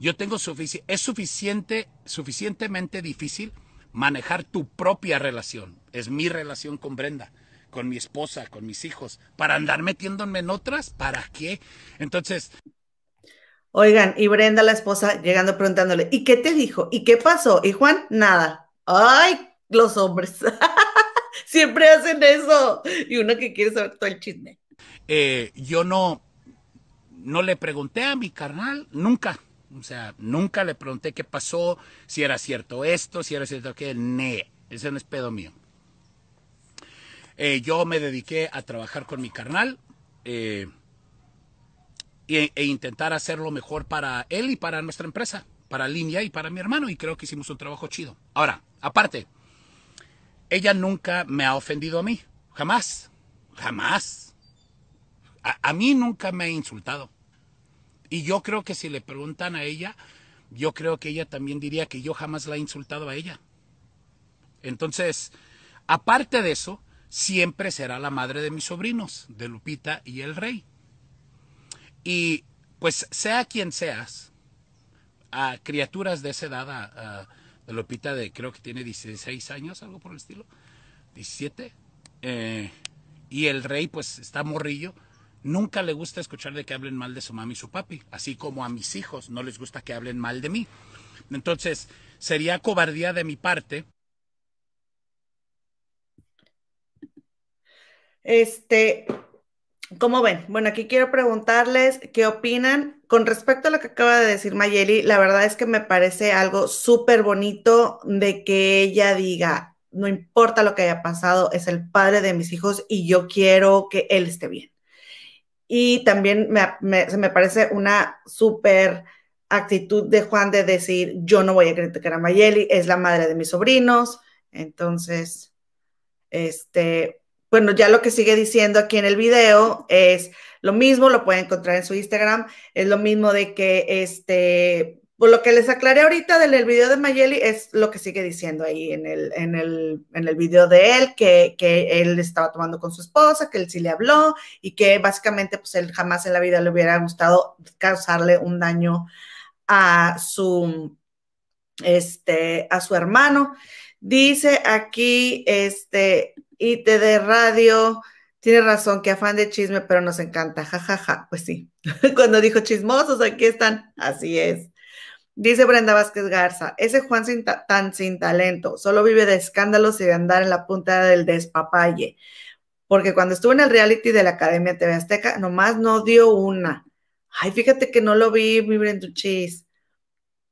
Yo tengo suficiente, es suficiente, suficientemente difícil manejar tu propia relación. Es mi relación con Brenda con mi esposa, con mis hijos, para andar metiéndome en otras, ¿para qué? Entonces... Oigan, y Brenda, la esposa, llegando preguntándole, ¿y qué te dijo? ¿Y qué pasó? Y Juan, nada. Ay, los hombres. Siempre hacen eso. Y uno que quiere saber todo el chisme. Eh, yo no, no le pregunté a mi carnal, nunca. O sea, nunca le pregunté qué pasó, si era cierto esto, si era cierto aquello. Ne, ese no es pedo mío. Eh, yo me dediqué a trabajar con mi carnal e, e, intentar hacer lo mejor para él y para nuestra empresa, para Línea y para mi hermano, y creo que hicimos un trabajo chido. Ahora, aparte, ella nunca me ha ofendido a mí, jamás, jamás. A, a mí nunca me ha insultado. Y yo creo que si le preguntan a ella, yo creo que ella también diría que yo jamás la he insultado a ella. Entonces, aparte de eso, siempre será la madre de mis sobrinos, de Lupita y el rey. Y pues sea quien seas, a criaturas de esa edad, a, Lupita de creo que tiene 16 años, algo por el estilo, 17, eh, y el rey pues está morrillo, nunca le gusta escuchar de que hablen mal de su mami y su papi, así como a mis hijos no les gusta que hablen mal de mí. Entonces, sería cobardía de mi parte. Este, ¿cómo ven? Bueno, aquí quiero preguntarles qué opinan con respecto a lo que acaba de decir Mayeli. La verdad es que me parece algo súper bonito de que ella diga, no importa lo que haya pasado, es el padre de mis hijos y yo quiero que él esté bien. Y también me, me parece una súper actitud de Juan de decir, yo no voy a criticar a Mayeli, es la madre de mis sobrinos. Entonces, este, bueno, ya lo que sigue diciendo aquí en el video es lo mismo, lo pueden encontrar en su Instagram, es lo mismo de que este, por lo que les aclaré ahorita del video de Mayeli es lo que sigue diciendo ahí en el, en el, en el video de él, que, que, él estaba tomando con su esposa, que él sí le habló y que básicamente pues él jamás en la vida le hubiera gustado causarle un daño a su, este, a su hermano. Dice aquí, este, de Radio, tiene razón, que afán de chisme, pero nos encanta, jajaja, ja, ja. pues sí. Cuando dijo chismosos, aquí están, así es. Dice Brenda Vázquez Garza, ese Juan tan sin talento, solo vive de escándalos y de andar en la punta del despapalle. Porque cuando estuvo en el reality de la Academia TV Azteca, nomás no dio una. Ay, fíjate que no lo vi, mi Brenduchis.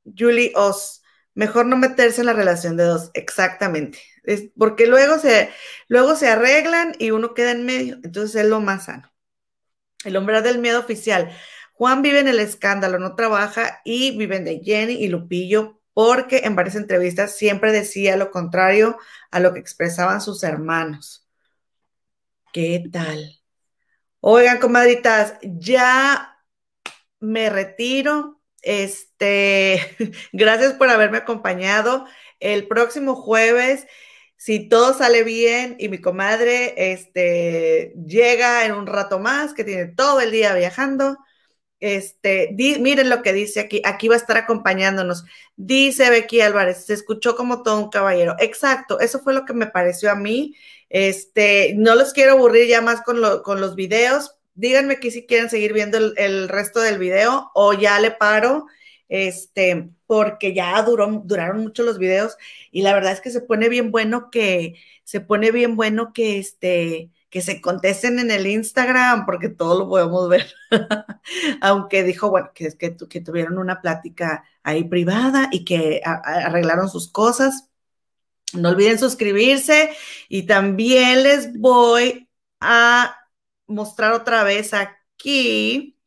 Julie Oz, mejor no meterse en la relación de dos, exactamente. Es porque luego se, luego se arreglan y uno queda en medio, entonces es lo más sano. El hombre del miedo oficial. Juan vive en el escándalo, no trabaja y viven de Jenny y Lupillo porque en varias entrevistas siempre decía lo contrario a lo que expresaban sus hermanos. ¿Qué tal? Oigan, comadritas, ya me retiro. Este, gracias por haberme acompañado. El próximo jueves si todo sale bien y mi comadre este, llega en un rato más, que tiene todo el día viajando, este, miren lo que dice aquí, aquí va a estar acompañándonos. Dice Becky Álvarez, se escuchó como todo un caballero. Exacto, eso fue lo que me pareció a mí. Este, no los quiero aburrir ya más con, con los videos. Díganme aquí si quieren seguir viendo el, el resto del video o ya le paro este, porque ya duró, duraron mucho los videos y la verdad es que se pone bien bueno que, se pone bien bueno que, este, que se contesten en el Instagram, porque todo lo podemos ver. Aunque dijo, bueno, que, que, que tuvieron una plática ahí privada y que arreglaron sus cosas. No olviden suscribirse y también les voy a mostrar otra vez aquí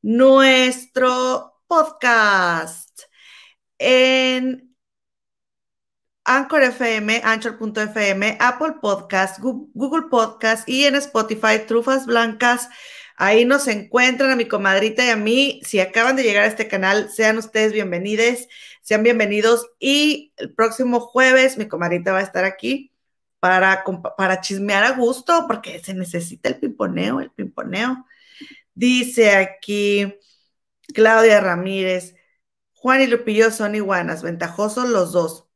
nuestro podcast en Anchor FM, Anchor.fm, Apple Podcast, Google Podcast y en Spotify, Trufas Blancas. Ahí nos encuentran a mi comadrita y a mí. Si acaban de llegar a este canal, sean ustedes bienvenidos, sean bienvenidos. Y el próximo jueves mi comadrita va a estar aquí para, para chismear a gusto, porque se necesita el pimponeo, el pimponeo. Dice aquí, Claudia Ramírez, Juan y Lupillo son iguanas, ventajosos los dos.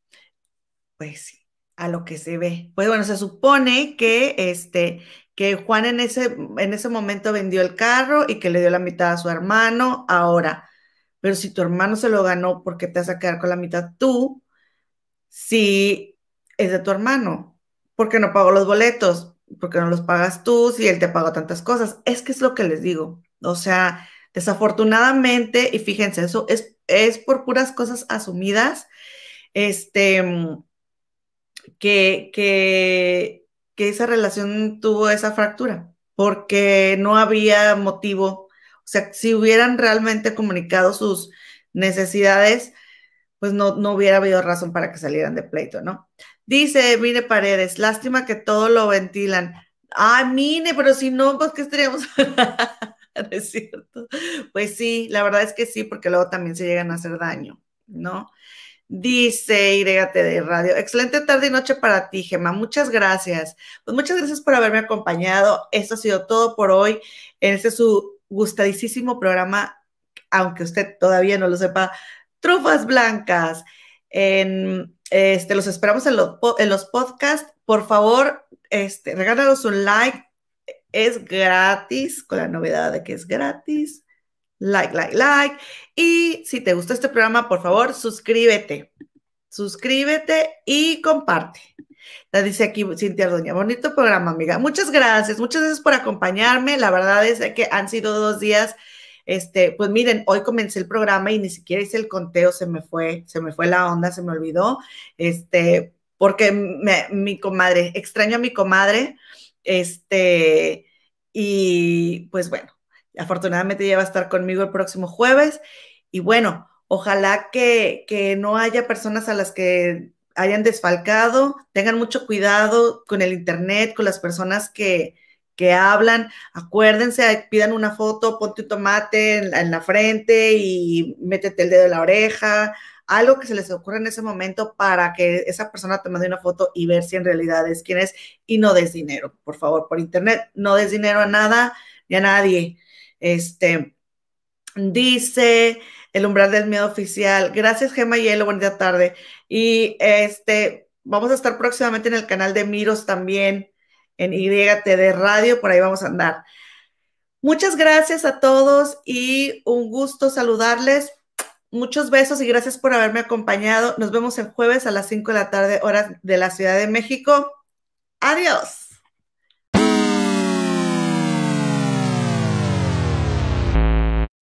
Pues sí, a lo que se ve. Pues bueno, se supone que este que Juan en ese, en ese momento vendió el carro y que le dio la mitad a su hermano. Ahora, pero si tu hermano se lo ganó, ¿por qué te vas a quedar con la mitad tú? Si es de tu hermano, ¿por qué no pagó los boletos? ¿Por qué no los pagas tú si él te pagó tantas cosas? Es que es lo que les digo. O sea, Desafortunadamente, y fíjense, eso es, por puras cosas asumidas, este, que, que, que esa relación tuvo esa fractura, porque no había motivo. O sea, si hubieran realmente comunicado sus necesidades, pues no, no hubiera habido razón para que salieran de pleito, ¿no? Dice Mine Paredes, lástima que todo lo ventilan. Ay, Mine, pero si no, pues ¿qué estaríamos es cierto? Pues sí, la verdad es que sí, porque luego también se llegan a hacer daño, ¿no? Dice YT de Radio. Excelente tarde y noche para ti, Gema. Muchas gracias. Pues muchas gracias por haberme acompañado. Esto ha sido todo por hoy en este su gustadísimo programa, aunque usted todavía no lo sepa, Trufas Blancas. En, este, los esperamos en, en los podcasts. Por favor, este, regálanos un like. Es gratis, con la novedad de que es gratis. Like, like, like. Y si te gustó este programa, por favor, suscríbete. Suscríbete y comparte. La dice aquí Cintia Doña. Bonito programa, amiga. Muchas gracias. Muchas gracias por acompañarme. La verdad es que han sido dos días este, pues miren, hoy comencé el programa y ni siquiera hice el conteo, se me fue, se me fue la onda, se me olvidó, este, porque mi comadre, extraño a mi comadre, este, y pues bueno, afortunadamente ya va a estar conmigo el próximo jueves, y bueno, ojalá que, que no haya personas a las que hayan desfalcado, tengan mucho cuidado con el Internet, con las personas que, que hablan, acuérdense, pidan una foto, ponte un tomate en, la frente y métete el dedo en la oreja, algo que se les ocurra en ese momento para que esa persona te mande una foto y ver si en realidad es quién es y no des dinero, por favor, por internet, no des dinero a nada ni a nadie. Este, dice el umbral del miedo oficial. Gracias, Gemma Hielo, bonita tarde. Y este, vamos a estar próximamente en el canal de Miros también en YTD Radio, por ahí vamos a andar. Muchas gracias a todos y un gusto saludarles. Muchos besos y gracias por haberme acompañado. Nos vemos el jueves a las 5 de la tarde, hora de la Ciudad de México. Adiós.